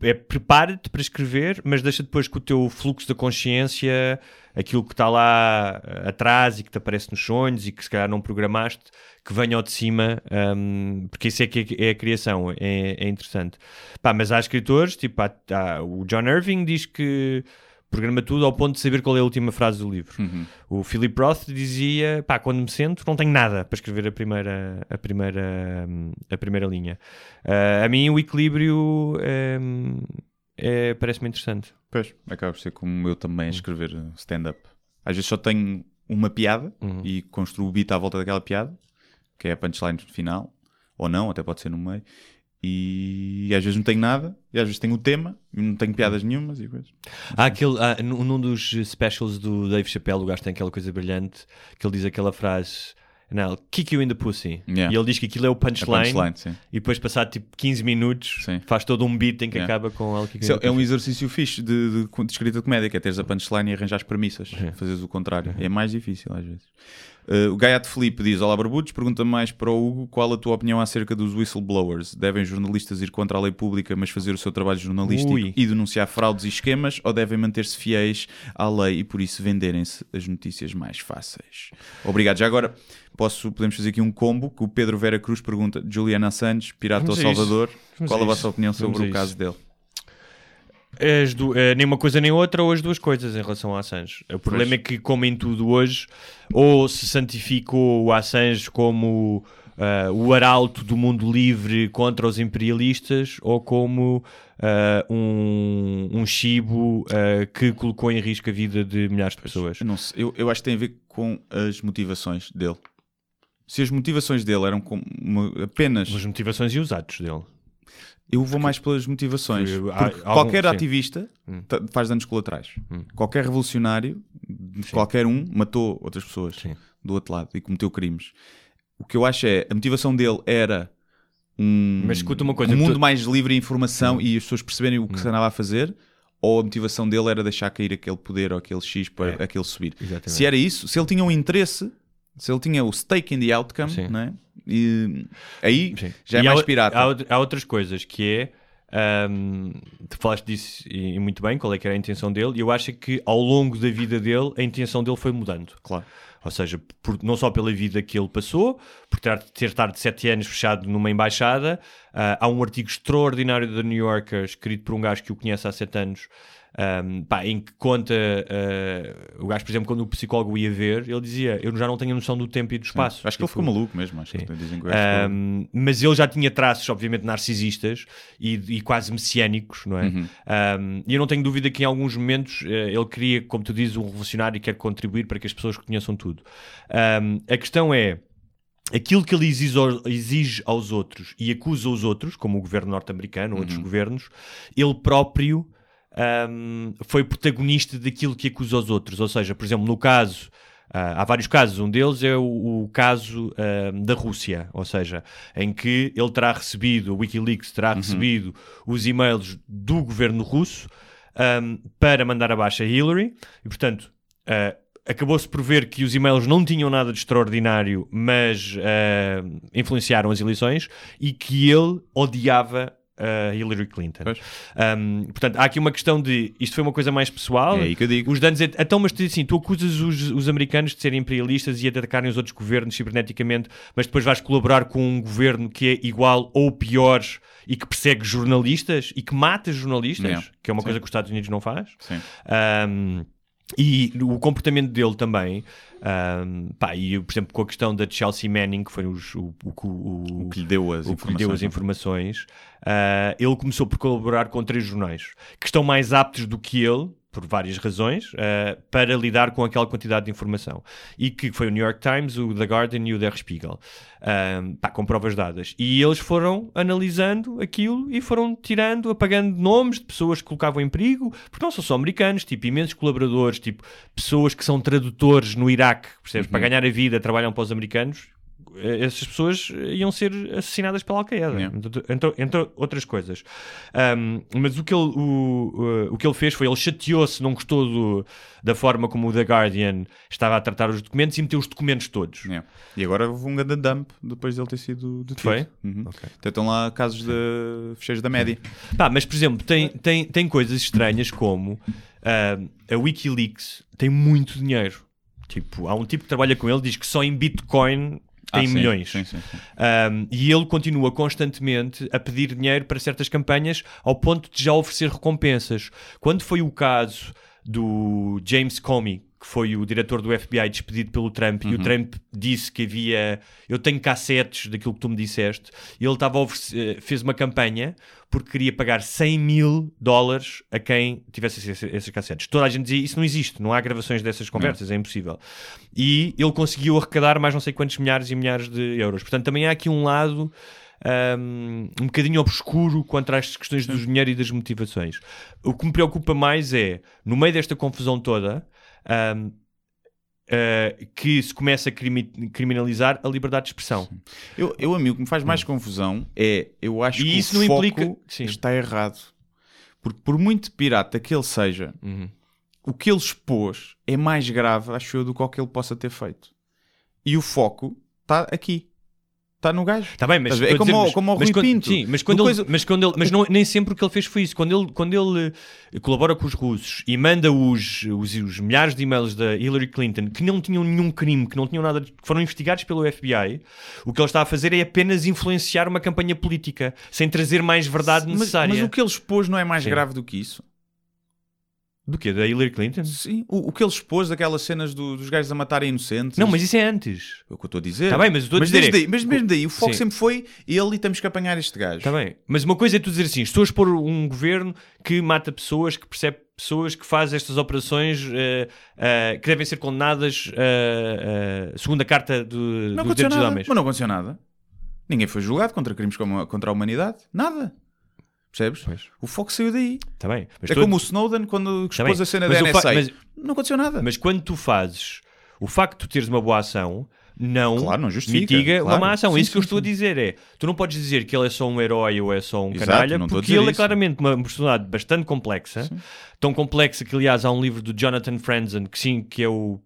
é prepara-te para escrever, mas deixa depois que o teu fluxo da consciência, aquilo que está lá eh, atrás e que te aparece nos sonhos e que se calhar não programaste, que venha ao de cima, hum, porque isso é que é a criação, é, é interessante. Pá, mas há escritores, tipo, há- há- o John Irving diz que programa tudo ao ponto de saber qual é a última frase do livro. O Philip Roth dizia, pá, quando me sento não tenho nada para escrever a primeira, a primeira, hum, a primeira linha. Ah, a mim o equilíbrio hum, é, parece-me interessante. Pois, acaba por ser como eu também a escrever uh, stand-up. Às vezes só tenho uma piada e construo o beat à volta daquela piada, que é a punchline final, ou não, até pode ser no meio. E às vezes não tenho nada, e às vezes tenho o tema, e não tenho piadas nenhumas e coisas. Há aquele, há, num, dos specials do Dave Chappelle, o gajo tem aquela coisa brilhante que ele diz aquela frase. Não, kick you in the pussy. Yeah. E ele diz que aquilo é o A punchline, punchline, e depois passado tipo 15 minutos Sim. faz todo um beat em que Yeah. acaba com ele the é um exercício fixe de, de- de escrita de comédia, que é teres a punchline e arranjar as premissas, fazeres o contrário. É mais difícil às vezes. Uh, o Gaiato Felipe diz: Olá, Barbudos. Pergunta mais para o Hugo qual a tua opinião acerca dos whistleblowers? Devem jornalistas ir contra a lei pública, mas fazer o seu trabalho jornalístico Ui. e denunciar fraudes e esquemas? Ou devem manter-se fiéis à lei e por isso venderem-se as notícias mais fáceis? Obrigado. Já agora posso, podemos fazer aqui um combo que o Pedro Vera Cruz pergunta: Juliana Assange, pirata Vamos ou. Salvador? Qual a a vossa opinião sobre Vamos o caso dele? As du- eh, nem uma coisa nem outra, ou as duas coisas em relação a Assange. O problema é que, como em tudo hoje, ou se santificou o Assange como ah, o arauto do mundo livre contra os imperialistas, ou como ah, um, um chibo que colocou em risco a vida de milhares de pessoas. Eu, não sei, eu, eu acho que tem a ver com as motivações dele. Se as motivações dele eram como uma- apenas. As motivações e os atos dele. Eu vou mais pelas motivações. Há- algum- qualquer. Hum. ativista ta- faz danos colaterais. Qualquer revolucionário, qualquer um, matou outras pessoas Sim. do outro lado e cometeu crimes. O que eu acho é a motivação dele era um, Mas escuta uma coisa, um mundo tu- mais livre em informação e as pessoas perceberem o que se andava a fazer. Ou a motivação dele era deixar cair aquele poder ou aquele X para É. aquele subir. Exatamente. Se era isso, se ele tinha um interesse, se ele tinha o stake in the outcome, Sim. né? e, aí Sim. já é E mais há, pirata. Há, há outras coisas que é. ahm, tu falaste disso e, e muito bem, qual é que era a intenção dele, e eu acho que ao longo da vida dele a intenção dele foi mudando. Claro. Ou seja, por- não só pela vida que ele passou, por ter, ter estado sete anos fechado numa embaixada. Ah, há um artigo extraordinário da New Yorker, escrito por um gajo que o conhece há sete anos, ahm, pá, em que conta ah, o gajo, por exemplo, quando o psicólogo ia ver, ele dizia: Eu já não tenho noção do tempo e do espaço. Acho que ele Tipo, ficou maluco mesmo. Acho que Sim. dizem que Um, mas ele já tinha traços, obviamente, narcisistas e, e quase messiânicos, não é? Um, e eu não tenho dúvida que em alguns momentos eh, ele queria, como tu dizes, um revolucionário e quer contribuir para que as pessoas conheçam tudo. Um, a questão é. Aquilo que ele exige aos, exige aos outros e acusa os outros, como o governo norte-americano ou outros governos, ele próprio um, foi protagonista daquilo que acusa os outros. Ou seja, por exemplo, no caso, ah, há vários casos, um deles é o, o caso ahm, da Rússia, ou seja, em que ele terá recebido, o Wikileaks terá recebido os e-mails do governo russo ahm, para mandar abaixo a Hillary e, portanto. ah, Acabou-se por ver que os e-mails não tinham nada de extraordinário, mas ah, influenciaram as eleições e que ele odiava a Hillary Clinton. Um, portanto, há aqui uma questão de isto foi uma coisa mais pessoal. É aí que eu digo. Os danos. é- Então, mas tu, assim, tu acusas os, os americanos de serem imperialistas e atacarem os outros governos ciberneticamente, mas depois vais colaborar com um governo que é igual ou pior e que persegue jornalistas e que mata jornalistas, que é uma Sim. coisa que os Estados Unidos não faz. Sim. Um, e o comportamento dele também, um, pá, e por exemplo com a questão da Chelsea Manning, que foi os- o, o, o, O que lhe deu as lhe deu as informações. informações, ah, ele começou por colaborar com três jornais que estão mais aptos do que ele, por várias razões, ah, para lidar com aquela quantidade de informação. E que foi o New York Times, o The Guardian e o Der Spiegel, ah, pá, com provas dadas. E eles foram analisando aquilo e foram tirando, apagando nomes de pessoas que colocavam em perigo, porque não são só americanos, tipo imensos colaboradores, tipo pessoas que são tradutores no Iraque, percebes? Para ganhar a vida, trabalham para os americanos essas pessoas iam ser assassinadas pela Al-Qaeda, Yeah. entre, entre- entre outras coisas. Um, mas o que, ele, o, o- o que ele fez foi, ele chateou-se, não gostou do- da forma como o The Guardian estava a tratar os documentos e meteu os documentos todos. Yeah. E agora houve um grande dump depois de ele ter sido detido. Foi? Uhum. Ok. Então estão lá casos de fecheiros da média. Pá, mas, por exemplo, tem, tem, tem coisas estranhas como ah, a Wikileaks tem muito dinheiro. Tipo, há um tipo que trabalha com ele diz que só em Bitcoin tem Ah, milhões. Sim, sim, sim. Um, e ele continua constantemente a pedir dinheiro para certas campanhas ao ponto de já oferecer recompensas. Quando foi o caso do James Comey, que foi o diretor do FBI despedido pelo Trump, e o Trump disse que havia. Eu tenho cassetes daquilo que tu me disseste. E ele estava oferecer- fez uma campanha porque queria pagar 100 mil dólares a quem tivesse esses, esses cassetes. Toda a gente dizia isso não existe, não há gravações dessas conversas, é impossível. E ele conseguiu arrecadar mais não sei quantos milhares e milhares de euros. Portanto, também há aqui um lado um, um bocadinho obscuro quanto às questões do dinheiro e das motivações. O que me preocupa mais é, no meio desta confusão toda, um, uh, que se começa a crimi- criminalizar a liberdade de expressão. Eu, eu, amigo, o que me faz mais confusão é, eu acho E que isso o não foco implica- Sim. está errado. Porque por muito pirata que ele seja, Uhum. o que ele expôs é mais grave, acho eu, do que o que ele possa ter feito. E o foco está aqui. Está no gajo. Está bem, mas? É a como, dizer, o- como o mas Rui quando- Pinto. Sim, mas quando Do ele, coisa- mas, quando ele, mas não, nem sempre o que ele fez foi isso. Quando ele, quando ele eh, colabora com os russos e manda os, os, os milhares de e-mails da Hillary Clinton que não tinham nenhum crime, que não tinham nada, que foram investigados pelo FBI, o que ele está a fazer é apenas influenciar uma campanha política, sem trazer mais verdade Mas, necessária. mas o que ele expôs não é mais Sim. grave do que isso? Do quê? Da Hillary Clinton? Sim. O, o que ele expôs daquelas cenas do- dos gajos a matarem inocentes. Não, mas isso é antes. É o que eu estou a dizer. Está bem, mas eu estou a dizer desde é- daí- mas mesmo daí, o foco Sim. sempre foi ele e temos que apanhar este gajo. Está bem. Mas uma coisa é tu dizer assim: estou a expor um governo que mata pessoas, que percebe pessoas, que faz estas operações eh, eh, que devem ser condenadas eh, eh, segundo a Carta do, Não dos aconteceu Direitos dos nada. Homens. Mas não aconteceu nada. Ninguém foi julgado contra crimes como contra a humanidade. Nada. Percebes? Pois. O foco saiu daí. Está bem. É tu- como o Snowden quando Tá expôs bem. a cena Mas da o fa- NSA. mas- Não aconteceu nada. Mas quando tu fazes o facto de tu teres uma boa ação, não, Claro, não mitiga claro. uma má ação. Sim, é isso que eu sim, estou a sim. dizer. É, tu não podes dizer que ele é só um herói ou é só um Exato, canalha, a porque ele é isso. claramente uma personalidade bastante complexa. Tão complexa que, aliás, há um livro do Jonathan Franzen, que sim, que é o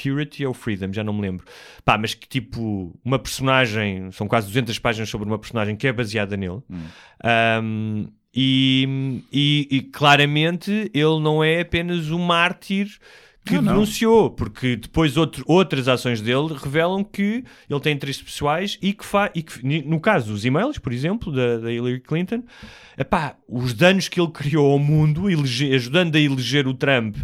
Purity ou Freedom, já não me lembro. Pá, mas que tipo, uma personagem, são quase 200 páginas sobre uma personagem que é baseada nele. Um, e, e- e claramente ele não é apenas um mártir que Não, não. denunciou, porque depois outro- outras ações dele revelam que ele tem interesses pessoais e que, fa e que no caso dos e-mails, por exemplo, da, da Hillary Clinton, epá, os danos que ele criou ao mundo, elege- ajudando a eleger o Trump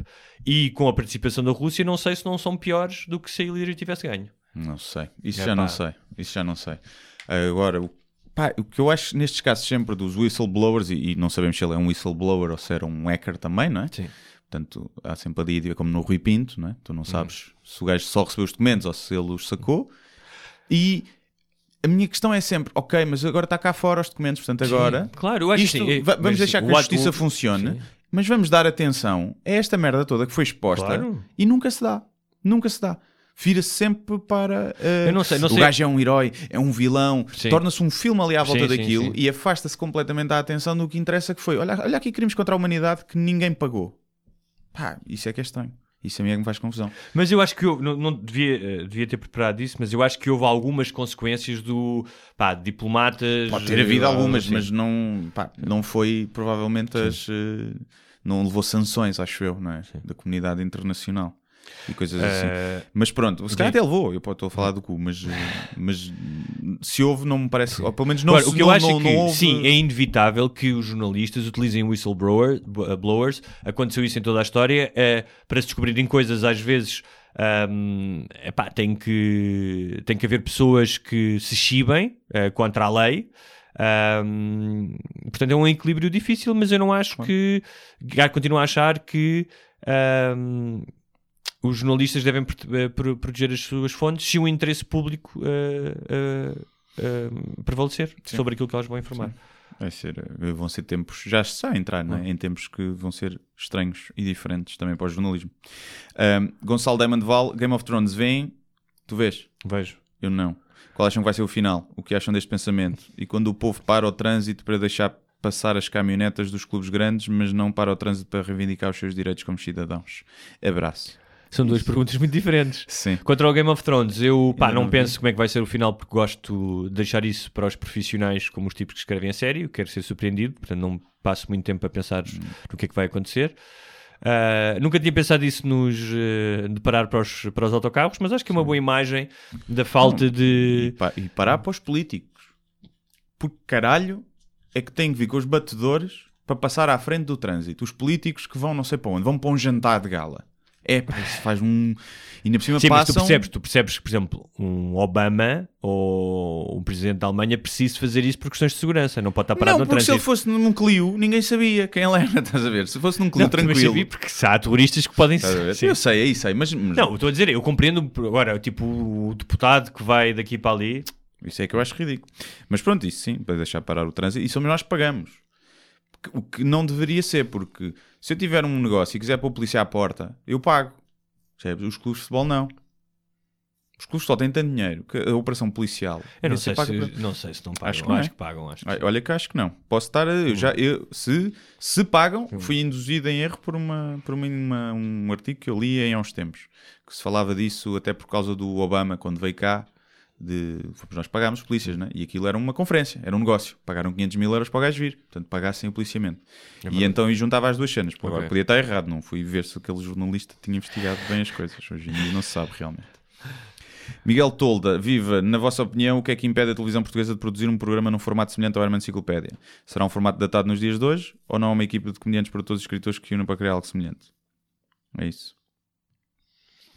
e com a participação da Rússia, não sei se não são piores do que se a Hillary tivesse ganho. Não sei. Isso É já pá. não sei. Isso já não sei. Agora, o, pá, o que eu acho nestes casos sempre dos whistleblowers, e, e não sabemos se ele é um whistleblower ou se era um hacker também, não é? Sim. Portanto, há sempre a dívida como no Rui Pinto, não é? Tu Uhum. não sabes se o gajo só recebeu os documentos ou se ele os sacou. E a minha questão é sempre, ok, mas agora está cá fora os documentos, portanto agora... claro, eu acho isto, que sim. va- Mas vamos deixar que a justiça funcione, sim. Mas vamos dar atenção a esta merda toda que foi exposta Claro. e nunca se dá. Nunca se dá. Vira-se sempre para. eh, Eu não sei, não o sei. gajo é um herói, é um vilão, Sim. torna-se um filme ali à volta Sim, sim, daquilo sim. e afasta-se completamente da atenção do que interessa que foi. Olha, olha aqui crimes contra a humanidade que ninguém pagou. Pá, isso é que é estranho. Isso a mim é que me faz confusão. Mas eu acho que eu não, não devia, eh, devia ter preparado isso, mas eu acho que houve algumas consequências do pá, diplomatas. Pode ter havido eh, algumas, assim. mas não, pá, não foi provavelmente as. eh, não levou sanções, acho eu, não é? Da comunidade internacional e coisas assim. Eh, Mas pronto, se calhar até levou, eu estou a falar do cu, mas, mas se houve, não me parece, ou pelo menos não Agora, se- o que eu não- acho não- é que não houve- sim, é inevitável que os jornalistas utilizem whistleblower, b- blowers. Aconteceu isso em toda a história eh, para se descobrirem coisas às vezes. ahm, epá, tem, que, tem que haver pessoas que se chibem eh, contra a lei. Ahm, portanto, é um equilíbrio difícil, mas eu não acho que. Continuo a achar que ahm, os jornalistas devem eh, pro- proteger as suas fontes se o interesse público eh, eh, eh, prevalecer sobre aquilo que elas vão informar. Vai ser, vão ser tempos, já está a entrar, não é? em tempos que vão ser estranhos e diferentes também para o jornalismo. Ahm, Gonçalo Diamondval, Game of Thrones vem, tu vês? Vejo. Eu não. Qual acham que vai ser o final? O que acham deste pensamento? E quando o povo para o trânsito para deixar passar as caminhonetas dos clubes grandes, mas não para o trânsito para reivindicar os seus direitos como cidadãos? Abraço. São duas perguntas muito diferentes. Sim. Contra o Game of Thrones, eu pá, não não penso como é que vai ser o final porque gosto de deixar isso para os profissionais como os tipos que escrevem a série. Eu quero ser surpreendido, portanto não passo muito tempo a pensar Hum. no que é que vai acontecer. Ah, nunca tinha pensado isso nos eh, de parar para os, para os autocarros, mas acho que é uma boa imagem da falta E, de. e parar para os políticos. Porque caralho é que tem que vir com os batedores para passar à frente do trânsito. Os políticos que vão não sei para onde, vão para um jantar de gala. É, pá, isso faz um. E ainda por cima Sim, mas tu passam. percebes, tu percebes que, por exemplo, um Obama ou um presidente da Alemanha precisa fazer isso por questões de segurança, não pode estar parado Não, no porque se trânsito. ele fosse num Clio, ninguém sabia quem ele era, estás a ver? Se fosse num Clio Não, tranquilo. sabia, porque se há terroristas que podem ver? Sim. Eu sei, aí sei, mas, mas Não, estou a dizer, eu compreendo agora, tipo, o deputado que vai daqui para ali. Isso é que eu acho ridículo. Mas pronto, isso sim, para deixar parar o trânsito, e somos nós que pagamos. O que não deveria ser, porque se eu tiver um negócio e quiser pôr polícia à porta, eu pago. Percebes? Os clubes de futebol não. Os clubes só têm tanto dinheiro que a operação policial. Eu não sei, se, para- não sei se não pagam. Acho que que, não é. pagam. Acho que. Olha que acho que não. Posso estar. a- Eu já, eu, se, se pagam, fui induzido em erro por, uma, por uma, uma- um artigo que eu li em há uns tempos. Que se falava disso até por causa do Obama, quando veio cá. De, fomos nós pagámos os polícias, né? e aquilo era uma conferência, era um negócio. Pagaram 500 mil euros para o gajo vir, portanto pagassem o policiamento. e então eu juntava as duas cenas. Pô, Agora podia estar errado, não fui ver se aquele jornalista tinha investigado bem as coisas. Hoje em dia não se sabe realmente. Miguel Tolda, viva, na vossa opinião, o que é que impede a televisão portuguesa de produzir um programa num formato semelhante ao Herman Enciclopédia? Será um formato datado nos dias de hoje ou não há uma equipa de comediantes para todos os escritores que unem para criar algo semelhante? É isso.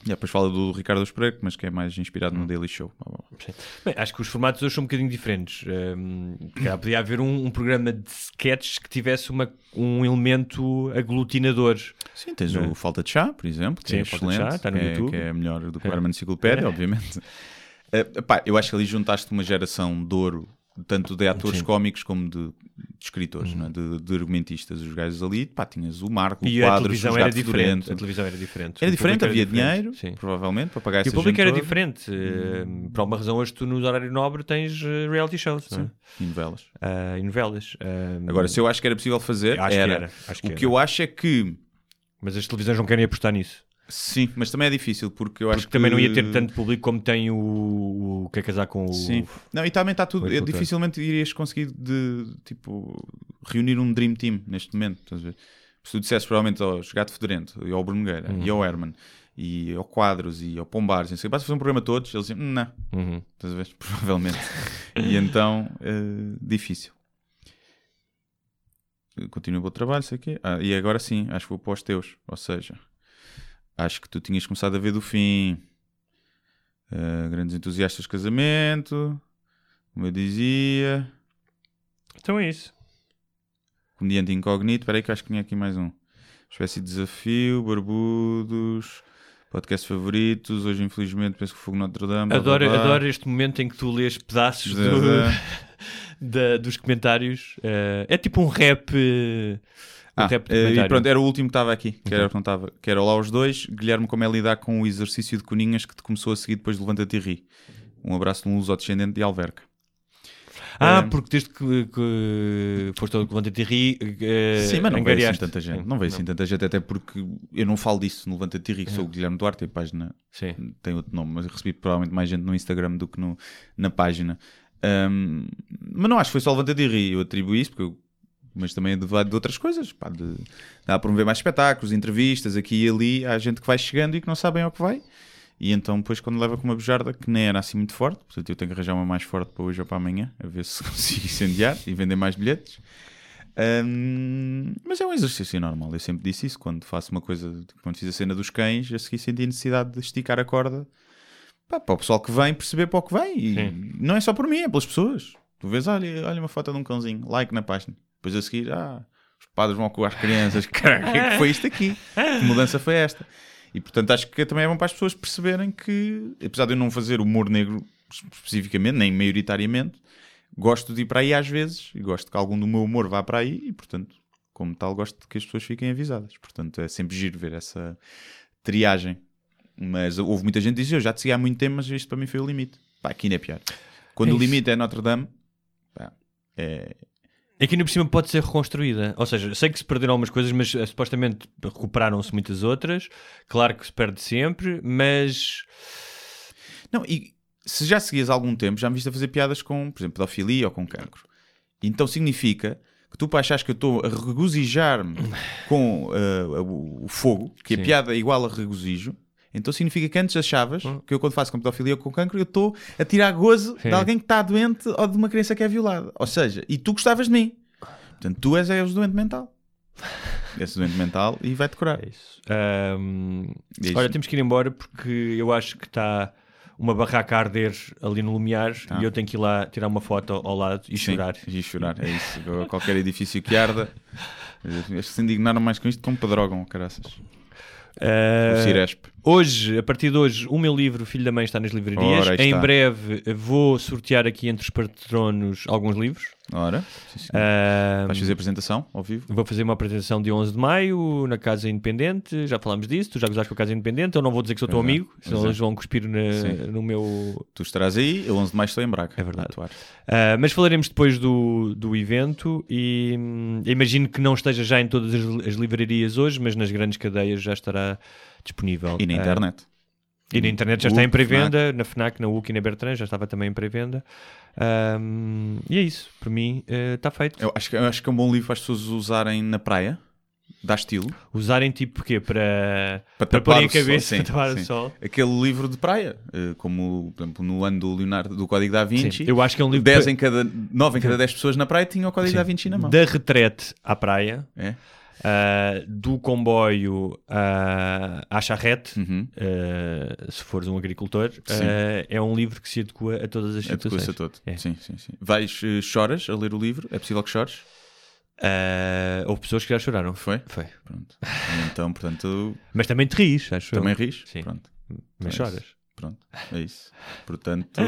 E depois fala do Ricardo Espreito, mas que é mais inspirado no Daily Show. Bem, acho que os formatos hoje são um bocadinho diferentes. Um, podia haver um, um programa de sketches que tivesse uma, um elemento aglutinador. Sim, tens Não é? o Falta de Chá, por exemplo, que Sim, é excelente, Chá, está no que, é, YouTube. que é melhor do que o É. Herman Enciclopédia, É. obviamente. Eh, pá, eu acho que ali juntaste uma geração de ouro, tanto de atores Sim. Uhum. cómicos como de, de escritores, não é? de, de argumentistas. Os gajos ali, pá, tinhas o Marco, o E a Quadros, televisão os era diferente. A televisão era diferente. Era O diferente, havia era diferente, dinheiro, Sim. provavelmente, para pagar E o público era toda. diferente. Uh, por alguma razão, hoje tu no horário nobre tens uh, reality shows não é? E novelas. Uh, e novelas. Uh, Agora, se eu acho que era possível fazer, Acho que era. era, que o que eu acho é que, Mas as televisões não querem apostar nisso. Sim, mas também é difícil, porque eu acho Porque também que... não ia ter tanto público como tem o, o Quer Casar com o. Sim. Não, e também está tudo. é, dificilmente irias conseguir de tipo reunir um Dream Team neste momento. Estás a ver? Se tu dissesse provavelmente ao Gato Fedorento, e ao Bruno Nogueira, e ao Herman, e ao Quadros, e ao Pombares, não sei, basta fazer um programa todos, eles diziam, não, Uhum. estás a ver? Provavelmente. e então, eh, difícil. Continuo o bom trabalho, sei o quê. Ah, e agora sim, acho que vou para os teus. Ou seja, acho que tu tinhas começado a ver do fim. Eh, grandes entusiastas de casamento, como eu dizia. Então é isso. Comediante incógnito. Espera aí que eu acho que tinha aqui mais um. Espécie de desafio, barbudos, podcast favoritos. Hoje, infelizmente, penso que Fogo Notre Dame. blá, Adoro, blá. adoro este momento em que tu lês pedaços Zé, do- Zé. da- dos comentários. Eh, é tipo um rap. um Ah, e pronto, era o último que estava aqui, que era o que não estava. Que era lá os dois. Guilherme, como é lidar com o exercício de coninhas que te começou a seguir depois de Levanta-te e Ri. Um abraço de um luso-descendente de Alverca. Ah, porque desde que, que foste ao Levanta-te e Ri. eh, Sim, mas não veio assim tanta gente. Sim, Não veio assim tanta gente, até porque eu não falo disso no Levanta-te e Ri, que sou o Guilherme Duarte, tem página Sim. tem outro nome, mas recebi provavelmente mais gente no Instagram do que no, na página. Ahm, mas não acho que foi só Levanta de Ri, eu atribuo isso, porque eu- mas também é de, de outras coisas. Pá, de, dá a promover mais espetáculos, entrevistas, aqui e ali. Há gente que vai chegando e que não sabem ao que vai. E então, depois, quando leva com uma bujarda que nem era assim muito forte, portanto, eu tenho que arranjar uma mais forte para hoje ou para amanhã, a ver se consigo incendiar e vender mais bilhetes. Ahm, mas é um exercício normal, eu sempre disse isso. Quando faço uma coisa, quando fiz a cena dos cães, a seguir senti a necessidade de esticar a corda pá, para o pessoal que vem perceber para o que vem. E Sim. não é só por mim, é pelas pessoas. Tu vês, olha, olha uma foto de um cãozinho, like na página. Depois a seguir, ah, os padres vão com as crianças. Caralho, o que é que foi isto aqui? Que mudança foi esta? E portanto acho que também é bom para as pessoas perceberem que, apesar de eu não fazer humor negro especificamente, nem maioritariamente, gosto de ir para aí às vezes e gosto que algum do meu humor vá para aí e portanto, como tal, gosto de que as pessoas fiquem avisadas. Portanto, é sempre giro ver essa triagem. Mas houve muita gente que dizia, eu já te segui há muito tempo, mas isto para mim foi o limite. Pá, aqui não é pior. Quando É o limite é Notre Dame, pá, é, Aqui ainda por cima pode ser reconstruída. Ou seja, sei que se perderam algumas coisas, mas eh, supostamente recuperaram-se muitas outras. Claro que se perde sempre, mas. Não, e se já seguias algum tempo, já me viste a fazer piadas com, por exemplo, pedofilia ou com cancro. Então significa que tu para achares que eu estou a regozijar-me com o, o fogo, que Sim. a piada é igual a regozijo, então significa que antes achavas que eu quando faço com pedofilia ou com cancro, eu estou a tirar gozo Sim. de alguém que está doente ou de uma criança que é violada. Ou seja, e tu gostavas de mim. Portanto, tu és, és doente mental. És o doente mental e vai-te curar. É isso. Ahm, É isso. Olha, temos que ir embora porque eu acho que está uma barraca a arder ali no Lumiar Tá. e eu tenho que ir lá tirar uma foto ao lado e Sim, chorar. E chorar, é isso. Qualquer edifício que arda. Eles se indignaram mais com isto como pedrogam, caraças. Ah, O Ciresp. Hoje, a partir de hoje, o meu livro Filho da Mãe está nas livrarias. Ora, em breve vou sortear aqui entre os patronos alguns livros. Ora, sim, vais fazer apresentação ao vivo? Vou fazer uma apresentação de 11 de maio na Casa Independente. Já falámos disso. Tu já gozaste com a Casa Independente. Eu não vou dizer que sou teu é, amigo, senão é. eles vão cuspir na- no meu. Tu estarás aí, eu 11 de maio estou em Braga. É verdade. Ah, mas falaremos depois do, do evento e hum, imagino que não esteja já em todas as, as livrarias hoje, mas nas grandes cadeias já estará disponível. E na Ah, internet. e na internet já está em pré-venda, na FNAC, na UC e na Bertrand já estava também em pré-venda. Ahm, e é isso, para mim eh, está feito. Eu acho, que, eu acho que é um bom livro para as pessoas usarem na praia. Dá estilo. Usarem tipo o quê? Para, Para para o a sol, cabeça, sim, para tapar o sim. sol. Aquele livro de praia, eh, como por exemplo, no ano do Leonardo do Código da Vinci. Sim, eu acho que é um livro 10 para- em cada, 9 em cada 10 pessoas na praia tinham o Código Sim. da Vinci na mão. Da retrete à praia, É? Ah, do comboio ah, à charrete, Uhum. ah, se fores um agricultor, é um livro que se adequa a todas as Adequa-se situações. a todo. É. Sim, sim, sim. Vais, eh, choras a ler o livro? É possível que chores? Ah, houve pessoas que já choraram. Foi? Foi. Pronto. Então, portanto, Mas também te rires, acho eu. também ris? Sim. Pronto. Mas Então choras. Pronto, é isso. Portanto,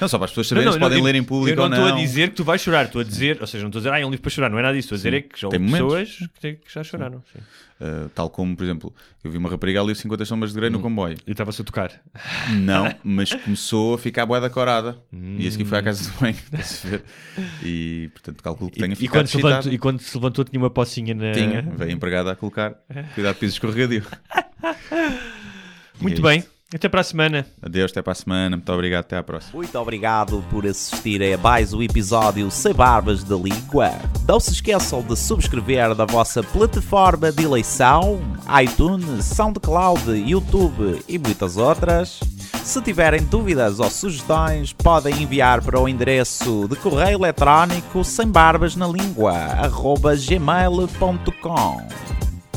não só para as pessoas saberem Não, se não, podem eu- ler em público Eu não ou não. estou a dizer que tu vais chorar, estou a dizer, ou seja, não estou a dizer, ah, é um livro para chorar, não é nada disso, estou a dizer Sim. é que já houve pessoas que, que já choraram. sim. Uh, tal como, por exemplo, eu vi uma rapariga ali 50 sombras de Grey Hum. no comboio. E estava-se a tocar. Não, mas começou a ficar boa da corada. Hum. E a seguir foi à casa do banho. ver? E, portanto, calculo que tenha E, e, ficado quando se levantou, e quando se levantou tinha uma pocinha na... Tinha, veio empregada a colocar. Cuidado, piso escorregadio. Muito é bem. isto. Até para a semana. Adeus, até para a semana. Muito obrigado, até à próxima. Muito obrigado por assistir a mais um episódio Sem Barbas da Língua. Não se esqueçam de subscrever na vossa plataforma de eleição, iTunes, SoundCloud, YouTube e muitas outras. Se tiverem dúvidas ou sugestões, podem enviar para o endereço de correio eletrónico sem barbas na língua, gmail.com.